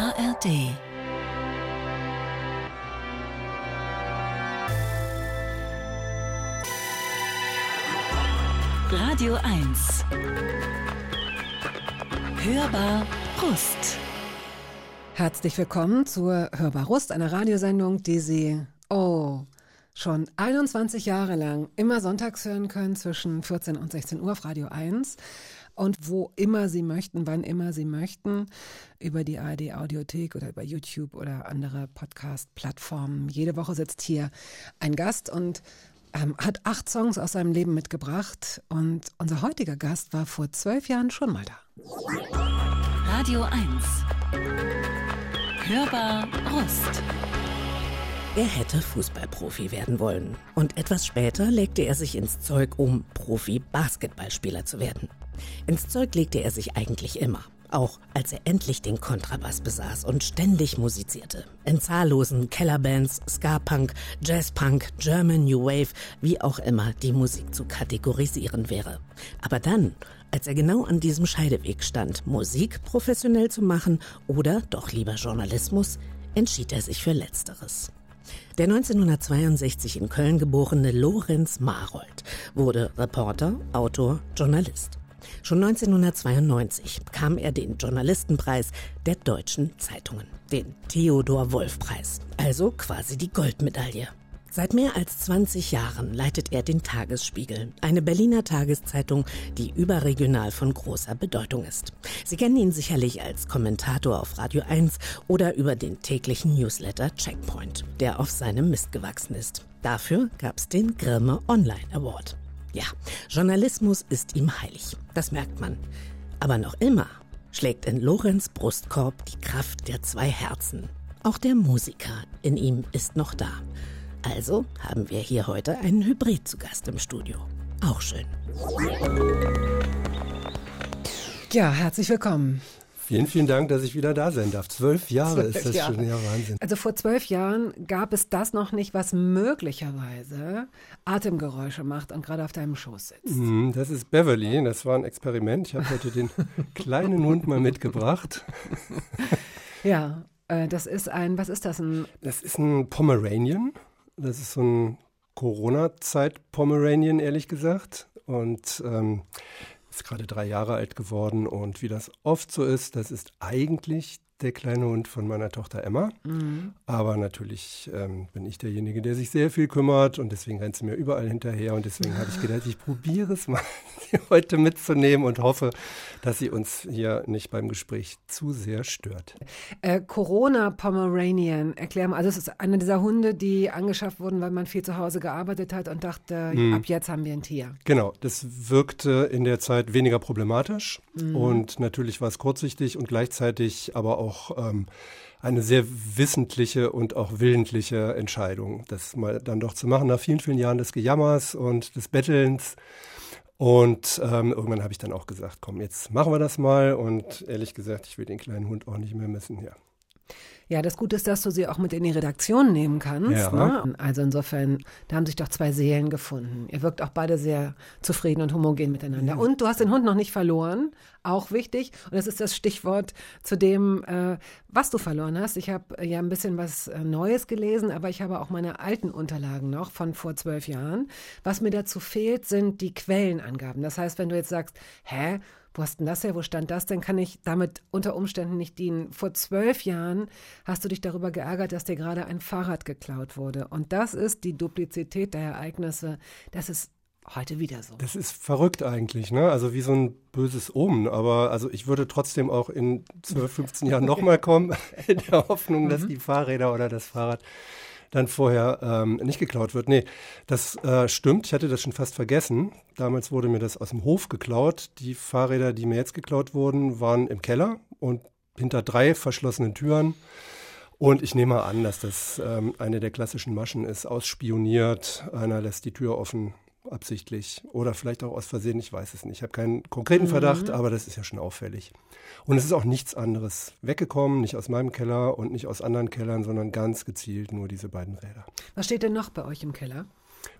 ARD Radio 1 Hörbar Rust. Herzlich willkommen zur Hörbar Rust, einer Radiosendung, die Sie, oh, schon 21 Jahre lang immer sonntags hören können zwischen 14 und 16 Uhr auf Radio 1 und wo immer Sie möchten, wann immer Sie möchten, über die ARD Audiothek oder über YouTube oder andere Podcast-Plattformen. Jede Woche sitzt hier ein Gast und ähm, hat acht Songs aus seinem Leben mitgebracht und unser heutiger Gast war vor zwölf Jahren schon mal da. Radio 1 Hörbar Rust er hätte Fußballprofi werden wollen. Und etwas später legte er sich ins Zeug, um Profi-Basketballspieler zu werden. Ins Zeug legte er sich eigentlich immer. Auch als er endlich den Kontrabass besaß und ständig musizierte. In zahllosen Kellerbands, Ska-Punk, Jazz-Punk, German New Wave, wie auch immer die Musik zu kategorisieren wäre. Aber dann, als er genau an diesem Scheideweg stand, Musik professionell zu machen oder doch lieber Journalismus, entschied er sich für Letzteres. Der 1962 in Köln geborene Lorenz Marold wurde Reporter, Autor, Journalist. Schon 1992 bekam er den Journalistenpreis der deutschen Zeitungen, den Theodor Wolf Preis, also quasi die Goldmedaille. Seit mehr als 20 Jahren leitet er den Tagesspiegel, eine Berliner Tageszeitung, die überregional von großer Bedeutung ist. Sie kennen ihn sicherlich als Kommentator auf Radio 1 oder über den täglichen Newsletter Checkpoint, der auf seinem Mist gewachsen ist. Dafür gab es den Grimme Online Award. Ja, Journalismus ist ihm heilig, das merkt man. Aber noch immer schlägt in Lorenz Brustkorb die Kraft der zwei Herzen. Auch der Musiker in ihm ist noch da. Also haben wir hier heute einen Hybrid zu Gast im Studio. Auch schön. Ja, herzlich willkommen. Vielen, vielen Dank, dass ich wieder da sein darf. Zwölf Jahre zwölf ist das Jahre. schon, ja Wahnsinn. Also vor zwölf Jahren gab es das noch nicht, was möglicherweise Atemgeräusche macht und gerade auf deinem Schoß sitzt. Mhm, das ist Beverly, das war ein Experiment. Ich habe heute den kleinen Hund mal mitgebracht. Ja, äh, das ist ein, was ist das? Ein das ist ein Pomeranian. Das ist so ein Corona-Zeit-Pomeranian, ehrlich gesagt. Und ähm, ist gerade drei Jahre alt geworden. Und wie das oft so ist, das ist eigentlich der kleine Hund von meiner Tochter Emma. Mhm. Aber natürlich ähm, bin ich derjenige, der sich sehr viel kümmert und deswegen rennt sie mir überall hinterher. Und deswegen habe ich gedacht, ich probiere es mal, sie heute mitzunehmen und hoffe, dass sie uns hier nicht beim Gespräch zu sehr stört. Äh, Corona Pomeranian, erklär mal. Also, es ist einer dieser Hunde, die angeschafft wurden, weil man viel zu Hause gearbeitet hat und dachte, mhm. ab jetzt haben wir ein Tier. Genau, das wirkte in der Zeit weniger problematisch mhm. und natürlich war es kurzsichtig und gleichzeitig aber auch auch ähm, eine sehr wissentliche und auch willentliche Entscheidung, das mal dann doch zu machen, nach vielen, vielen Jahren des Gejammers und des Bettelns. Und ähm, irgendwann habe ich dann auch gesagt, komm, jetzt machen wir das mal. Und ehrlich gesagt, ich will den kleinen Hund auch nicht mehr missen. Ja. Ja, das Gute ist, dass du sie auch mit in die Redaktion nehmen kannst. Ja. Ne? Also insofern, da haben sich doch zwei Seelen gefunden. Ihr wirkt auch beide sehr zufrieden und homogen miteinander. Mhm. Und du hast den Hund noch nicht verloren, auch wichtig. Und das ist das Stichwort zu dem, äh, was du verloren hast. Ich habe äh, ja ein bisschen was äh, Neues gelesen, aber ich habe auch meine alten Unterlagen noch von vor zwölf Jahren. Was mir dazu fehlt, sind die Quellenangaben. Das heißt, wenn du jetzt sagst, hä, wo hast denn das her, wo stand das, dann kann ich damit unter Umständen nicht dienen. Vor zwölf Jahren hast du dich darüber geärgert, dass dir gerade ein Fahrrad geklaut wurde. Und das ist die Duplizität der Ereignisse. Das ist heute wieder so. Das ist verrückt eigentlich, ne? Also wie so ein böses Omen. Aber also ich würde trotzdem auch in 12, 15 Jahren nochmal kommen, in der Hoffnung, dass mhm. die Fahrräder oder das Fahrrad dann vorher ähm, nicht geklaut wird. Nee, das äh, stimmt. Ich hatte das schon fast vergessen. Damals wurde mir das aus dem Hof geklaut. Die Fahrräder, die mir jetzt geklaut wurden, waren im Keller und hinter drei verschlossenen Türen. Und ich nehme an, dass das ähm, eine der klassischen Maschen ist. Ausspioniert, einer lässt die Tür offen, absichtlich oder vielleicht auch aus Versehen, ich weiß es nicht. Ich habe keinen konkreten mhm. Verdacht, aber das ist ja schon auffällig. Und es ist auch nichts anderes weggekommen, nicht aus meinem Keller und nicht aus anderen Kellern, sondern ganz gezielt nur diese beiden Räder. Was steht denn noch bei euch im Keller?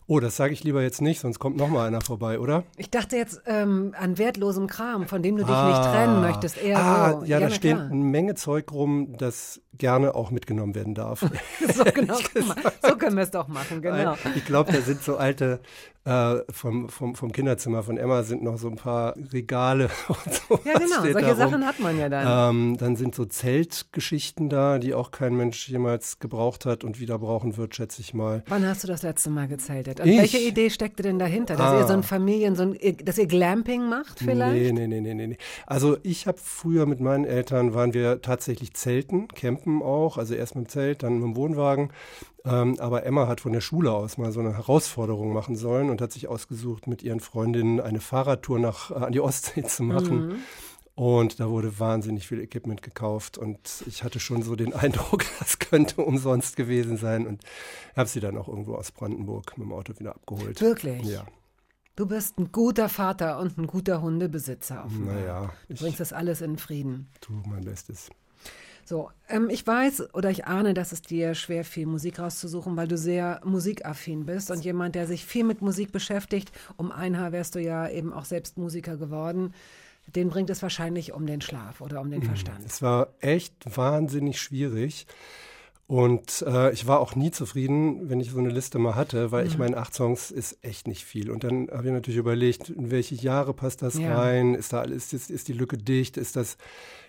Oh, das sage ich lieber jetzt nicht, sonst kommt noch mal einer vorbei, oder? Ich dachte jetzt ähm, an wertlosem Kram, von dem du dich ah, nicht trennen möchtest. Eher ah, so. Ja, ja da steht eine Menge Zeug rum, das gerne auch mitgenommen werden darf. so, genau, so können wir es doch machen, genau. Ich glaube, da sind so alte äh, vom, vom, vom Kinderzimmer von Emma sind noch so ein paar Regale und so. Ja, genau, solche Sachen hat man ja dann. Ähm, dann sind so Zeltgeschichten da, die auch kein Mensch jemals gebraucht hat und wieder brauchen wird, schätze ich mal. Wann hast du das letzte Mal gezeltet? Und ich? welche Idee steckte denn dahinter? Dass ah. ihr so ein Familien, so ein, dass ihr Glamping macht vielleicht? Nee, nee, nee, nee, nee. Also ich habe früher mit meinen Eltern, waren wir tatsächlich Zelten, campen auch, also erst mit dem Zelt, dann mit dem Wohnwagen. Ähm, aber Emma hat von der Schule aus mal so eine Herausforderung machen sollen und hat sich ausgesucht, mit ihren Freundinnen eine Fahrradtour nach, äh, an die Ostsee zu machen. Mhm. Und da wurde wahnsinnig viel Equipment gekauft und ich hatte schon so den Eindruck, das könnte umsonst gewesen sein und habe sie dann auch irgendwo aus Brandenburg mit dem Auto wieder abgeholt. Wirklich? Ja. Du bist ein guter Vater und ein guter Hundebesitzer. Offenbar. Naja. Du bringst das alles in Frieden. Tu mein Bestes. So, ähm, ich weiß oder ich ahne, dass es dir schwer fiel, Musik rauszusuchen, weil du sehr musikaffin bist und jemand, der sich viel mit Musik beschäftigt. Um ein Haar wärst du ja eben auch selbst Musiker geworden. Den bringt es wahrscheinlich um den Schlaf oder um den hm, Verstand. Es war echt wahnsinnig schwierig. Und äh, ich war auch nie zufrieden, wenn ich so eine Liste mal hatte, weil mhm. ich meine, acht Songs ist echt nicht viel. Und dann habe ich natürlich überlegt, in welche Jahre passt das ja. rein? Ist da alles, ist, ist die Lücke dicht? Ist das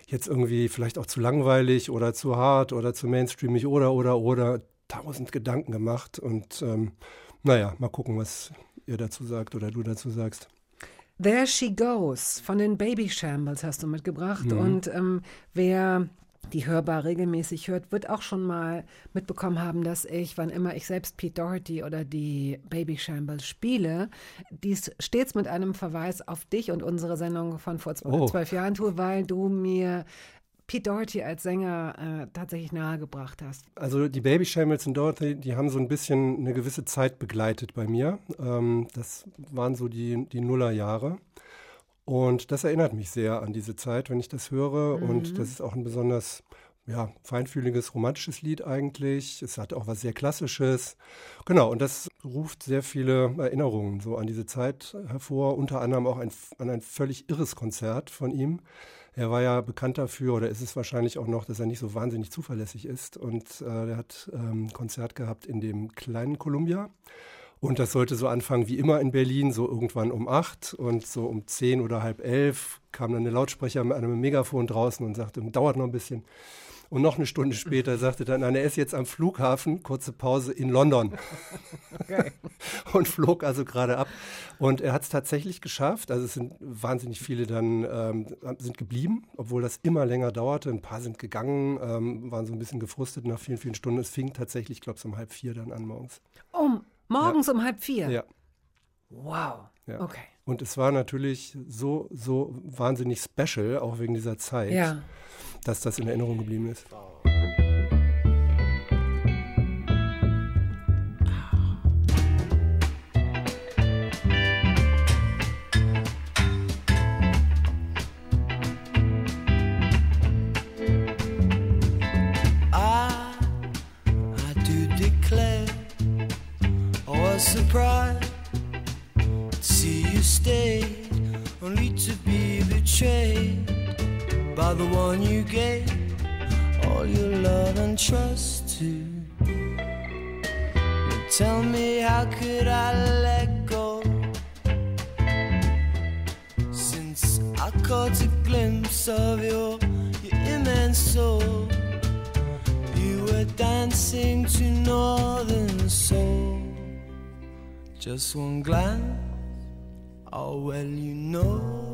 jetzt irgendwie vielleicht auch zu langweilig oder zu hart oder zu mainstreamig oder, oder, oder. Tausend Gedanken gemacht und ähm, naja, mal gucken, was ihr dazu sagt oder du dazu sagst. There She Goes von den Baby Shambles hast du mitgebracht. Mhm. Und ähm, wer die hörbar regelmäßig hört, wird auch schon mal mitbekommen haben, dass ich, wann immer ich selbst Pete Doherty oder die Baby Shambles spiele, dies stets mit einem Verweis auf dich und unsere Sendung von vor oh. zwölf Jahren tue, weil du mir Pete Doherty als Sänger äh, tatsächlich nahegebracht hast. Also die Baby Shambles und Doherty, die haben so ein bisschen eine gewisse Zeit begleitet bei mir. Ähm, das waren so die, die Nullerjahre. Und das erinnert mich sehr an diese Zeit, wenn ich das höre. Mhm. Und das ist auch ein besonders ja, feinfühliges, romantisches Lied eigentlich. Es hat auch was sehr Klassisches. Genau, und das ruft sehr viele Erinnerungen so an diese Zeit hervor. Unter anderem auch ein, an ein völlig irres Konzert von ihm. Er war ja bekannt dafür, oder ist es wahrscheinlich auch noch, dass er nicht so wahnsinnig zuverlässig ist. Und äh, er hat ähm, ein Konzert gehabt in dem kleinen Columbia. Und das sollte so anfangen wie immer in Berlin, so irgendwann um acht und so um zehn oder halb elf kam dann der Lautsprecher mit einem Megafon draußen und sagte, dauert noch ein bisschen. Und noch eine Stunde später sagte dann, er ist jetzt am Flughafen, kurze Pause in London. Okay. und flog also gerade ab. Und er hat es tatsächlich geschafft. Also es sind wahnsinnig viele dann ähm, sind geblieben, obwohl das immer länger dauerte. Ein paar sind gegangen, ähm, waren so ein bisschen gefrustet nach vielen, vielen Stunden. Es fing tatsächlich, ich glaube, so um halb vier dann an morgens. Um Morgens ja. um halb vier? Ja. Wow. Ja. Okay. Und es war natürlich so, so wahnsinnig special, auch wegen dieser Zeit, ja. dass das in Erinnerung geblieben ist. one you gave all your love and trust to. But tell me, how could I let go? Since I caught a glimpse of your, your immense soul, you were dancing to northern soul. Just one glance, oh well, you know.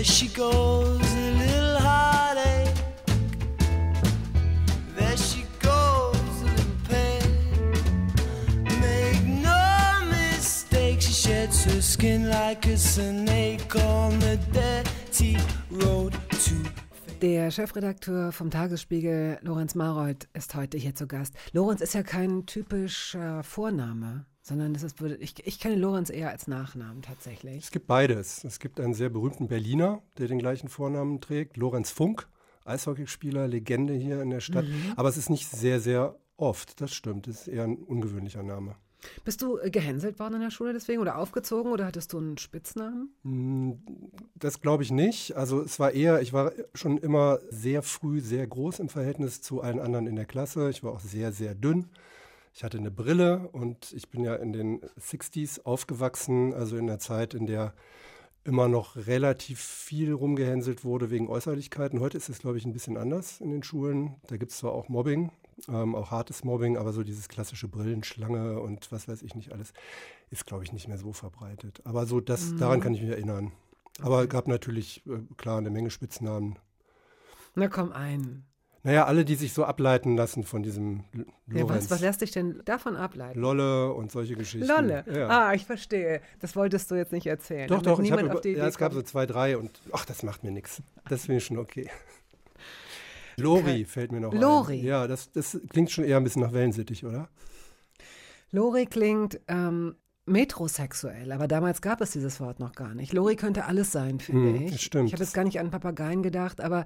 There she goes, a little heartache. There she goes, a little pain. Make no mistake, she sheds her skin like a snake on the dirty road to Der Chefredakteur vom Tagesspiegel, Lorenz Marold, ist heute hier zu Gast. Lorenz ist ja kein typischer Vorname, sondern das ist, ich, ich kenne Lorenz eher als Nachnamen tatsächlich. Es gibt beides. Es gibt einen sehr berühmten Berliner, der den gleichen Vornamen trägt, Lorenz Funk, Eishockeyspieler, Legende hier in der Stadt. Mhm. Aber es ist nicht sehr, sehr oft, das stimmt. Das ist eher ein ungewöhnlicher Name. Bist du äh, gehänselt worden in der Schule deswegen oder aufgezogen oder hattest du einen Spitznamen? Hm, das glaube ich nicht. Also es war eher, ich war schon immer sehr früh sehr groß im Verhältnis zu allen anderen in der Klasse. Ich war auch sehr, sehr dünn. Ich hatte eine Brille und ich bin ja in den 60s aufgewachsen, also in der Zeit, in der immer noch relativ viel rumgehänselt wurde wegen Äußerlichkeiten. Heute ist es, glaube ich, ein bisschen anders in den Schulen. Da gibt es zwar auch Mobbing, ähm, auch hartes Mobbing, aber so dieses klassische Brillenschlange und was weiß ich nicht alles, ist, glaube ich, nicht mehr so verbreitet. Aber so, das, mhm. daran kann ich mich erinnern. Aber gab natürlich, äh, klar, eine Menge Spitznamen. Na komm, ein. Naja, alle, die sich so ableiten lassen von diesem ja, was, was lässt dich denn davon ableiten? Lolle und solche Geschichten. Lolle? Ja. Ah, ich verstehe. Das wolltest du jetzt nicht erzählen. Doch, doch. Ich hab, ja, es gab so zwei, drei und ach, das macht mir nichts. Das finde ich schon okay. Lori fällt mir noch Lori. ein. Ja, das, das klingt schon eher ein bisschen nach Wellensittich, oder? Lori klingt ähm, metrosexuell, aber damals gab es dieses Wort noch gar nicht. Lori könnte alles sein, finde hm, ich. Stimmt. Ich habe jetzt gar nicht an Papageien gedacht, aber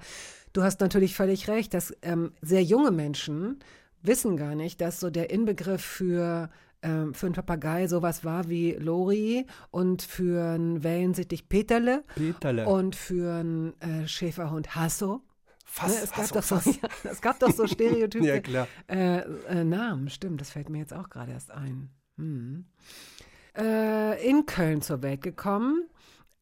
du hast natürlich völlig recht, dass ähm, sehr junge Menschen wissen gar nicht, dass so der Inbegriff für ähm, für einen Papagei sowas war wie Lori und für einen Wellensittich Peterle, Peterle. und für einen äh, Schäferhund Hasso. Fast, ne, es, gab doch so, ja, es gab doch so Stereotype ja, klar. Äh, äh, Namen, stimmt, das fällt mir jetzt auch gerade erst ein. Hm. Äh, in Köln zur Welt gekommen,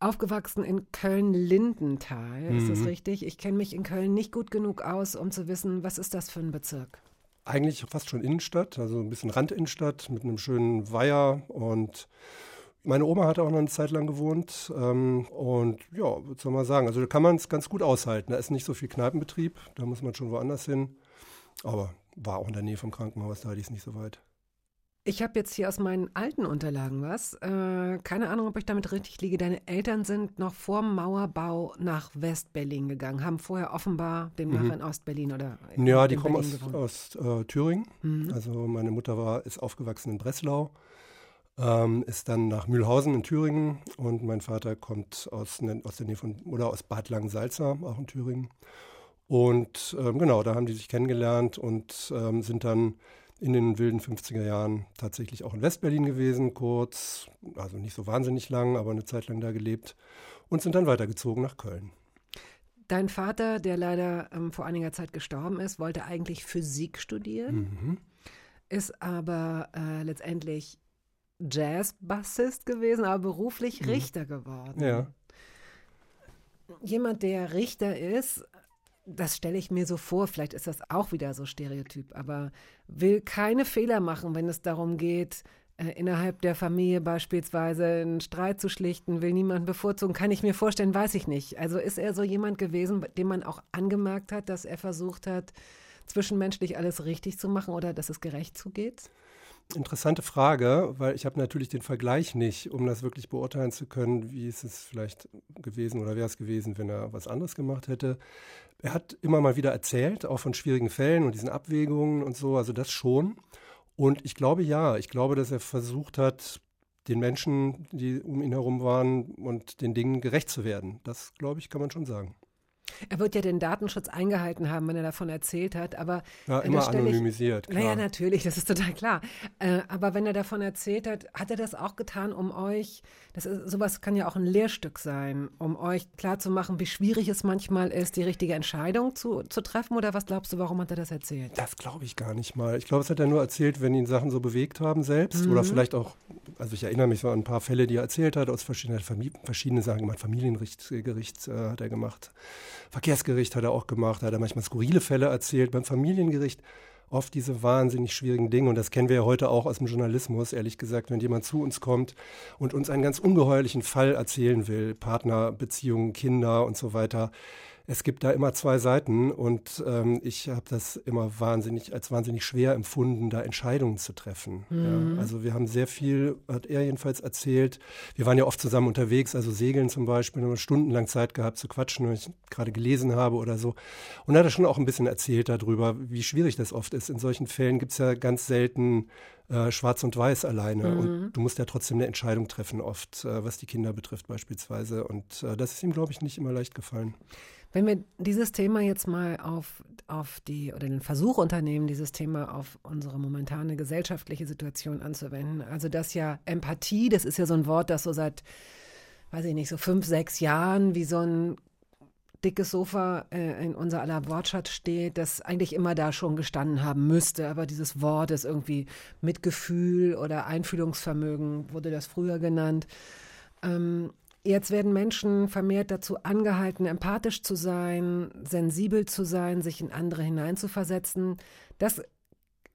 aufgewachsen in Köln-Lindenthal, mhm. ist das mhm. richtig? Ich kenne mich in Köln nicht gut genug aus, um zu wissen, was ist das für ein Bezirk? Eigentlich fast schon Innenstadt, also ein bisschen Randinnenstadt mit einem schönen Weiher und meine Oma hat auch noch eine Zeit lang gewohnt ähm, und ja, was soll man sagen, also da kann man es ganz gut aushalten. Da ist nicht so viel Kneipenbetrieb, da muss man schon woanders hin. Aber war auch in der Nähe vom Krankenhaus, da hatte ich es nicht so weit. Ich habe jetzt hier aus meinen alten Unterlagen was. Äh, keine Ahnung, ob ich damit richtig liege. Deine Eltern sind noch vor Mauerbau nach West-Berlin gegangen, haben vorher offenbar demnach mhm. in Ost-Berlin oder in Ja, die kommen aus, aus äh, Thüringen. Mhm. Also meine Mutter war, ist aufgewachsen in Breslau ähm, ist dann nach Mühlhausen in Thüringen und mein Vater kommt aus, aus der Nähe von, oder aus Bad Langensalza, auch in Thüringen. Und ähm, genau, da haben die sich kennengelernt und ähm, sind dann in den wilden 50er Jahren tatsächlich auch in Westberlin gewesen, kurz, also nicht so wahnsinnig lang, aber eine Zeit lang da gelebt und sind dann weitergezogen nach Köln. Dein Vater, der leider ähm, vor einiger Zeit gestorben ist, wollte eigentlich Physik studieren, mhm. ist aber äh, letztendlich Jazzbassist gewesen, aber beruflich mhm. Richter geworden. Ja. Jemand, der Richter ist, das stelle ich mir so vor, vielleicht ist das auch wieder so Stereotyp, aber will keine Fehler machen, wenn es darum geht, äh, innerhalb der Familie beispielsweise einen Streit zu schlichten, will niemanden bevorzugen, kann ich mir vorstellen, weiß ich nicht. Also ist er so jemand gewesen, dem man auch angemerkt hat, dass er versucht hat, zwischenmenschlich alles richtig zu machen oder dass es gerecht zugeht? Interessante Frage, weil ich habe natürlich den Vergleich nicht, um das wirklich beurteilen zu können, wie ist es vielleicht gewesen oder wäre es gewesen, wenn er was anderes gemacht hätte. Er hat immer mal wieder erzählt, auch von schwierigen Fällen und diesen Abwägungen und so, also das schon. Und ich glaube ja, ich glaube, dass er versucht hat, den Menschen, die um ihn herum waren und den Dingen gerecht zu werden. Das, glaube ich, kann man schon sagen. Er wird ja den Datenschutz eingehalten haben, wenn er davon erzählt hat, aber ja, äh, immer anonymisiert. Ich, naja, natürlich, das ist total klar. Äh, aber wenn er davon erzählt hat, hat er das auch getan, um euch, das ist, sowas kann ja auch ein Lehrstück sein, um euch klarzumachen, wie schwierig es manchmal ist, die richtige Entscheidung zu, zu treffen? Oder was glaubst du, warum hat er das erzählt? Das glaube ich gar nicht mal. Ich glaube, es hat er nur erzählt, wenn ihn Sachen so bewegt haben selbst mhm. oder vielleicht auch, also ich erinnere mich so an ein paar Fälle, die er erzählt hat, aus verschiedenen, verschiedenen Sachen gemacht. Familiengericht äh, hat er gemacht. Verkehrsgericht hat er auch gemacht, hat er manchmal skurrile Fälle erzählt. Beim Familiengericht oft diese wahnsinnig schwierigen Dinge. Und das kennen wir ja heute auch aus dem Journalismus, ehrlich gesagt, wenn jemand zu uns kommt und uns einen ganz ungeheuerlichen Fall erzählen will, Partnerbeziehungen, Kinder und so weiter es gibt da immer zwei Seiten und ähm, ich habe das immer wahnsinnig als wahnsinnig schwer empfunden, da Entscheidungen zu treffen. Mhm. Ja, also wir haben sehr viel, hat er jedenfalls erzählt. Wir waren ja oft zusammen unterwegs, also segeln zum Beispiel, haben stundenlang Zeit gehabt zu quatschen, wenn ich gerade gelesen habe oder so. Und er hat er schon auch ein bisschen erzählt darüber, wie schwierig das oft ist. In solchen Fällen gibt es ja ganz selten äh, Schwarz und Weiß alleine. Mhm. Und du musst ja trotzdem eine Entscheidung treffen, oft, äh, was die Kinder betrifft beispielsweise. Und äh, das ist ihm, glaube ich, nicht immer leicht gefallen. Wenn wir dieses Thema jetzt mal auf, auf die oder den Versuch unternehmen, dieses Thema auf unsere momentane gesellschaftliche Situation anzuwenden, also das ja Empathie, das ist ja so ein Wort, das so seit, weiß ich nicht, so fünf, sechs Jahren wie so ein dickes Sofa äh, in unser aller Wortschatz steht, das eigentlich immer da schon gestanden haben müsste. Aber dieses Wort ist irgendwie Mitgefühl oder Einfühlungsvermögen, wurde das früher genannt. Ähm, jetzt werden Menschen vermehrt dazu angehalten, empathisch zu sein, sensibel zu sein, sich in andere hineinzuversetzen. Das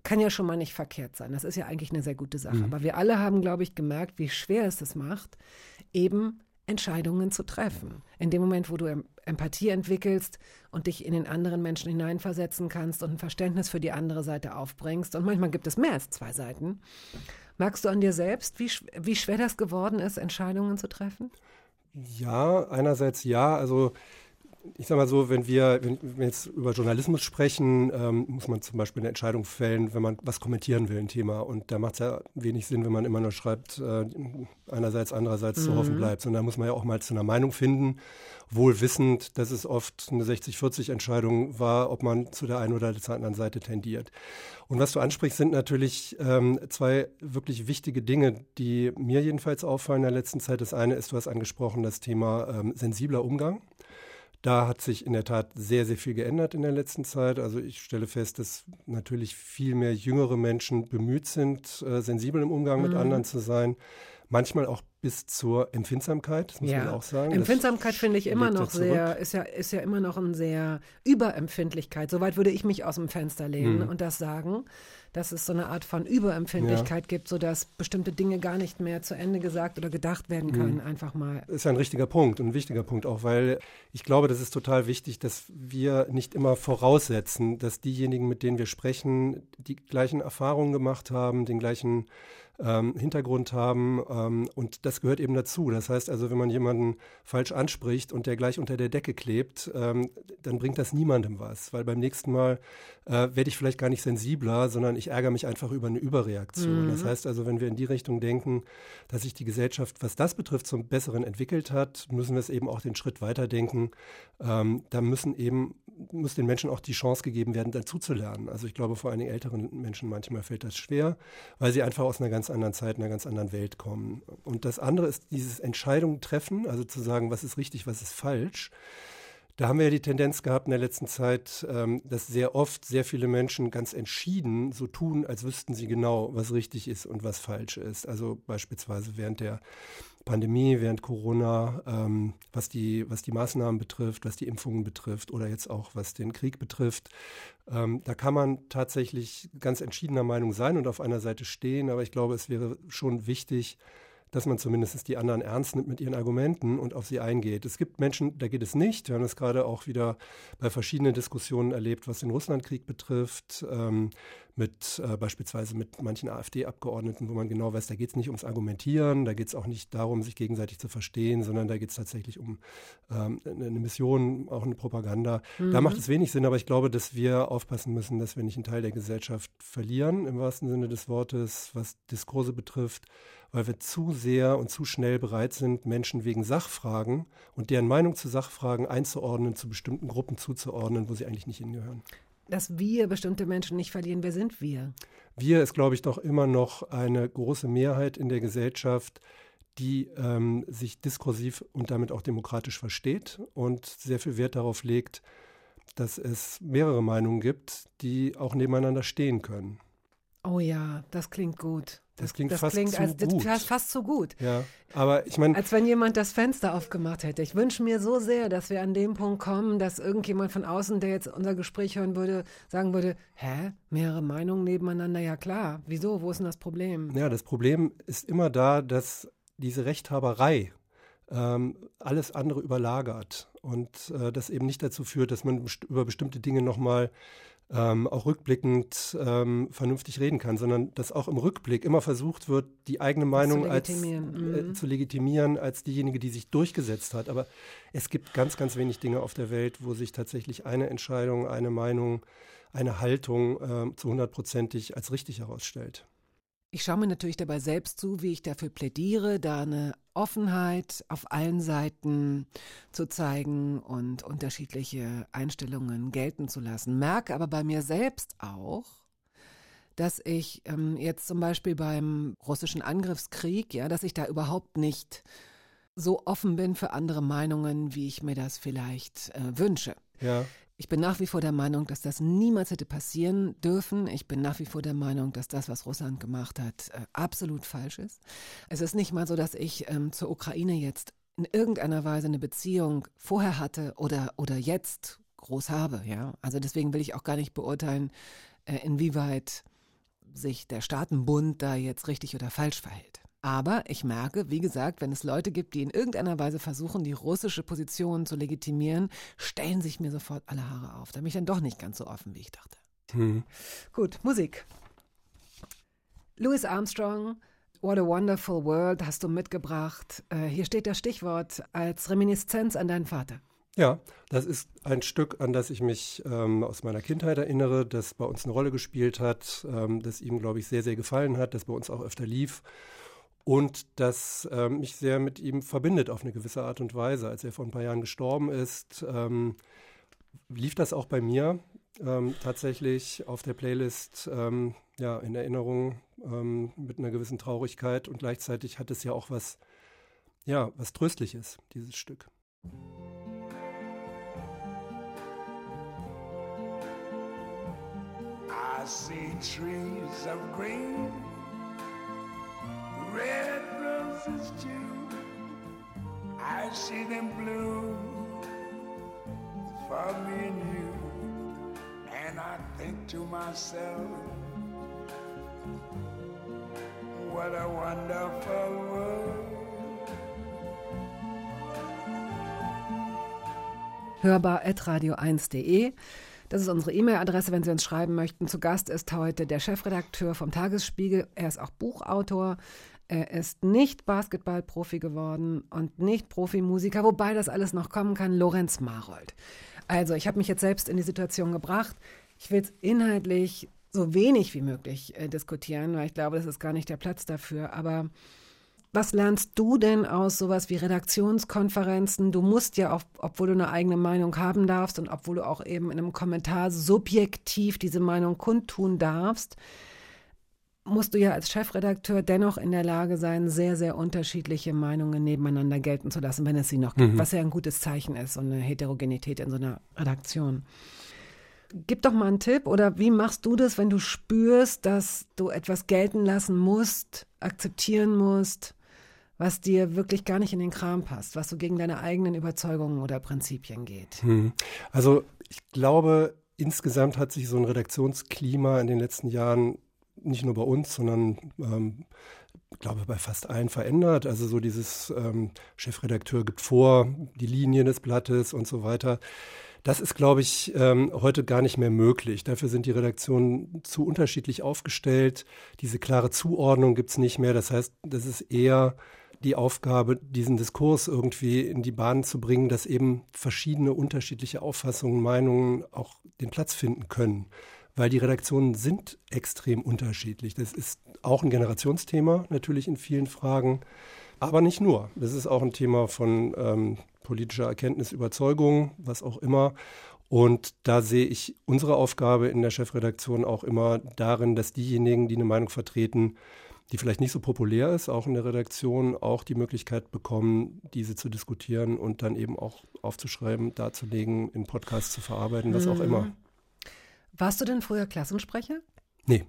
kann ja schon mal nicht verkehrt sein. Das ist ja eigentlich eine sehr gute Sache. Mhm. Aber wir alle haben, glaube ich, gemerkt, wie schwer es das macht, eben Entscheidungen zu treffen. In dem Moment, wo du Empathie entwickelst und dich in den anderen Menschen hineinversetzen kannst und ein Verständnis für die andere Seite aufbringst, und manchmal gibt es mehr als zwei Seiten, merkst du an dir selbst, wie, wie schwer das geworden ist, Entscheidungen zu treffen? Ja, einerseits ja. Also ich sage mal so, wenn wir, wenn wir jetzt über Journalismus sprechen, ähm, muss man zum Beispiel eine Entscheidung fällen, wenn man was kommentieren will, ein Thema. Und da macht es ja wenig Sinn, wenn man immer nur schreibt, äh, einerseits, andererseits mhm. zu hoffen bleibt. Sondern da muss man ja auch mal zu einer Meinung finden, wohl wissend, dass es oft eine 60-40-Entscheidung war, ob man zu der einen oder zur anderen Seite tendiert. Und was du ansprichst, sind natürlich ähm, zwei wirklich wichtige Dinge, die mir jedenfalls auffallen in der letzten Zeit. Das eine ist, du hast angesprochen, das Thema ähm, sensibler Umgang. Da hat sich in der Tat sehr, sehr viel geändert in der letzten Zeit. Also ich stelle fest, dass natürlich viel mehr jüngere Menschen bemüht sind, äh, sensibel im Umgang mhm. mit anderen zu sein. Manchmal auch bis zur Empfindsamkeit, das muss ja. man auch sagen. Empfindsamkeit finde ich immer noch sehr, ist ja, ist ja immer noch ein sehr Überempfindlichkeit. Soweit würde ich mich aus dem Fenster lehnen mhm. und das sagen dass es so eine Art von Überempfindlichkeit ja. gibt, sodass bestimmte Dinge gar nicht mehr zu Ende gesagt oder gedacht werden können, mhm. einfach mal. Das ist ein richtiger Punkt und ein wichtiger Punkt auch, weil ich glaube, das ist total wichtig, dass wir nicht immer voraussetzen, dass diejenigen, mit denen wir sprechen, die gleichen Erfahrungen gemacht haben, den gleichen ähm, Hintergrund haben. Ähm, und das gehört eben dazu. Das heißt also, wenn man jemanden falsch anspricht und der gleich unter der Decke klebt, ähm, dann bringt das niemandem was. Weil beim nächsten Mal äh, werde ich vielleicht gar nicht sensibler, sondern ich ärgere mich einfach über eine Überreaktion. Mhm. Das heißt also, wenn wir in die Richtung denken, dass sich die Gesellschaft, was das betrifft, zum Besseren entwickelt hat, müssen wir es eben auch den Schritt weiterdenken. Ähm, da müssen eben, muss den Menschen auch die Chance gegeben werden, dazuzulernen. Also ich glaube, vor allen Dingen älteren Menschen manchmal fällt das schwer, weil sie einfach aus einer ganz anderen Zeit, einer ganz anderen Welt kommen. Und das andere ist dieses Entscheidungen treffen, also zu sagen, was ist richtig, was ist falsch. Da haben wir ja die Tendenz gehabt in der letzten Zeit, ähm, dass sehr oft sehr viele Menschen ganz entschieden so tun, als wüssten sie genau, was richtig ist und was falsch ist. Also beispielsweise während der Pandemie, während Corona, ähm, was, die, was die Maßnahmen betrifft, was die Impfungen betrifft oder jetzt auch was den Krieg betrifft. Ähm, da kann man tatsächlich ganz entschiedener Meinung sein und auf einer Seite stehen, aber ich glaube, es wäre schon wichtig, dass man zumindest die anderen ernst nimmt mit ihren Argumenten und auf sie eingeht. Es gibt Menschen, da geht es nicht. Wir haben es gerade auch wieder bei verschiedenen Diskussionen erlebt, was den Russlandkrieg betrifft, ähm, mit äh, beispielsweise mit manchen AfD-Abgeordneten, wo man genau weiß, da geht es nicht ums Argumentieren, da geht es auch nicht darum, sich gegenseitig zu verstehen, sondern da geht es tatsächlich um ähm, eine Mission, auch eine Propaganda. Mhm. Da macht es wenig Sinn, aber ich glaube, dass wir aufpassen müssen, dass wir nicht einen Teil der Gesellschaft verlieren, im wahrsten Sinne des Wortes, was Diskurse betrifft weil wir zu sehr und zu schnell bereit sind, Menschen wegen Sachfragen und deren Meinung zu Sachfragen einzuordnen, zu bestimmten Gruppen zuzuordnen, wo sie eigentlich nicht hingehören. Dass wir bestimmte Menschen nicht verlieren, wer sind wir? Wir ist, glaube ich, doch immer noch eine große Mehrheit in der Gesellschaft, die ähm, sich diskursiv und damit auch demokratisch versteht und sehr viel Wert darauf legt, dass es mehrere Meinungen gibt, die auch nebeneinander stehen können. Oh ja, das klingt gut. Das klingt das fast klingt zu als, gut. Das fast zu gut. Ja, aber ich meine. Als wenn jemand das Fenster aufgemacht hätte. Ich wünsche mir so sehr, dass wir an dem Punkt kommen, dass irgendjemand von außen, der jetzt unser Gespräch hören würde, sagen würde: Hä? Mehrere Meinungen nebeneinander? Ja, klar. Wieso? Wo ist denn das Problem? Ja, das Problem ist immer da, dass diese Rechthaberei ähm, alles andere überlagert und äh, das eben nicht dazu führt, dass man best über bestimmte Dinge nochmal ähm, auch rückblickend ähm, vernünftig reden kann, sondern dass auch im Rückblick immer versucht wird, die eigene Meinung zu legitimieren. Als, äh, mhm. zu legitimieren als diejenige, die sich durchgesetzt hat. Aber es gibt ganz, ganz wenig Dinge auf der Welt, wo sich tatsächlich eine Entscheidung, eine Meinung, eine Haltung äh, zu hundertprozentig als richtig herausstellt. Ich schaue mir natürlich dabei selbst zu, wie ich dafür plädiere, da eine Offenheit auf allen Seiten zu zeigen und unterschiedliche Einstellungen gelten zu lassen. Merke aber bei mir selbst auch, dass ich ähm, jetzt zum Beispiel beim russischen Angriffskrieg, ja, dass ich da überhaupt nicht so offen bin für andere Meinungen, wie ich mir das vielleicht äh, wünsche. Ja. Ich bin nach wie vor der Meinung, dass das niemals hätte passieren dürfen. Ich bin nach wie vor der Meinung, dass das, was Russland gemacht hat, äh, absolut falsch ist. Es ist nicht mal so, dass ich ähm, zur Ukraine jetzt in irgendeiner Weise eine Beziehung vorher hatte oder, oder jetzt groß habe, ja. Also deswegen will ich auch gar nicht beurteilen, äh, inwieweit sich der Staatenbund da jetzt richtig oder falsch verhält. Aber ich merke, wie gesagt, wenn es Leute gibt, die in irgendeiner Weise versuchen, die russische Position zu legitimieren, stellen sich mir sofort alle Haare auf. Da bin ich dann doch nicht ganz so offen, wie ich dachte. Hm. Gut, Musik. Louis Armstrong, What a Wonderful World hast du mitgebracht. Äh, hier steht das Stichwort als Reminiszenz an deinen Vater. Ja, das ist ein Stück, an das ich mich ähm, aus meiner Kindheit erinnere, das bei uns eine Rolle gespielt hat, ähm, das ihm, glaube ich, sehr, sehr gefallen hat, das bei uns auch öfter lief und das ähm, mich sehr mit ihm verbindet auf eine gewisse Art und Weise. Als er vor ein paar Jahren gestorben ist, ähm, lief das auch bei mir ähm, tatsächlich auf der Playlist ähm, ja, in Erinnerung ähm, mit einer gewissen Traurigkeit und gleichzeitig hat es ja auch was, ja, was Tröstliches, dieses Stück. I see trees of green red roses too. I see them bloom for me and you. And I think to myself, what a wonderful world. Hörbar at radio1.de. Das ist unsere E-Mail-Adresse, wenn Sie uns schreiben möchten. Zu Gast ist heute der Chefredakteur vom Tagesspiegel. Er ist auch Buchautor. Er ist nicht Basketballprofi geworden und nicht Profimusiker, wobei das alles noch kommen kann, Lorenz Marold. Also, ich habe mich jetzt selbst in die Situation gebracht. Ich will es inhaltlich so wenig wie möglich äh, diskutieren, weil ich glaube, das ist gar nicht der Platz dafür. Aber was lernst du denn aus sowas wie Redaktionskonferenzen? Du musst ja, auch, obwohl du eine eigene Meinung haben darfst und obwohl du auch eben in einem Kommentar subjektiv diese Meinung kundtun darfst, musst du ja als Chefredakteur dennoch in der Lage sein, sehr, sehr unterschiedliche Meinungen nebeneinander gelten zu lassen, wenn es sie noch gibt, mhm. was ja ein gutes Zeichen ist, so eine Heterogenität in so einer Redaktion. Gib doch mal einen Tipp oder wie machst du das, wenn du spürst, dass du etwas gelten lassen musst, akzeptieren musst, was dir wirklich gar nicht in den Kram passt, was so gegen deine eigenen Überzeugungen oder Prinzipien geht? Mhm. Also ich glaube, insgesamt hat sich so ein Redaktionsklima in den letzten Jahren nicht nur bei uns, sondern ähm, glaube bei fast allen verändert. Also so dieses ähm, Chefredakteur gibt vor, die Linien des Blattes und so weiter. Das ist, glaube ich, ähm, heute gar nicht mehr möglich. Dafür sind die Redaktionen zu unterschiedlich aufgestellt. Diese klare Zuordnung gibt's nicht mehr. Das heißt, das ist eher die Aufgabe, diesen Diskurs irgendwie in die Bahn zu bringen, dass eben verschiedene unterschiedliche Auffassungen, Meinungen auch den Platz finden können weil die Redaktionen sind extrem unterschiedlich. Das ist auch ein Generationsthema natürlich in vielen Fragen, aber nicht nur. Das ist auch ein Thema von ähm, politischer Erkenntnis, Überzeugung, was auch immer. Und da sehe ich unsere Aufgabe in der Chefredaktion auch immer darin, dass diejenigen, die eine Meinung vertreten, die vielleicht nicht so populär ist, auch in der Redaktion, auch die Möglichkeit bekommen, diese zu diskutieren und dann eben auch aufzuschreiben, darzulegen, in Podcasts zu verarbeiten, was mhm. auch immer. Warst du denn früher Klassensprecher? Nee.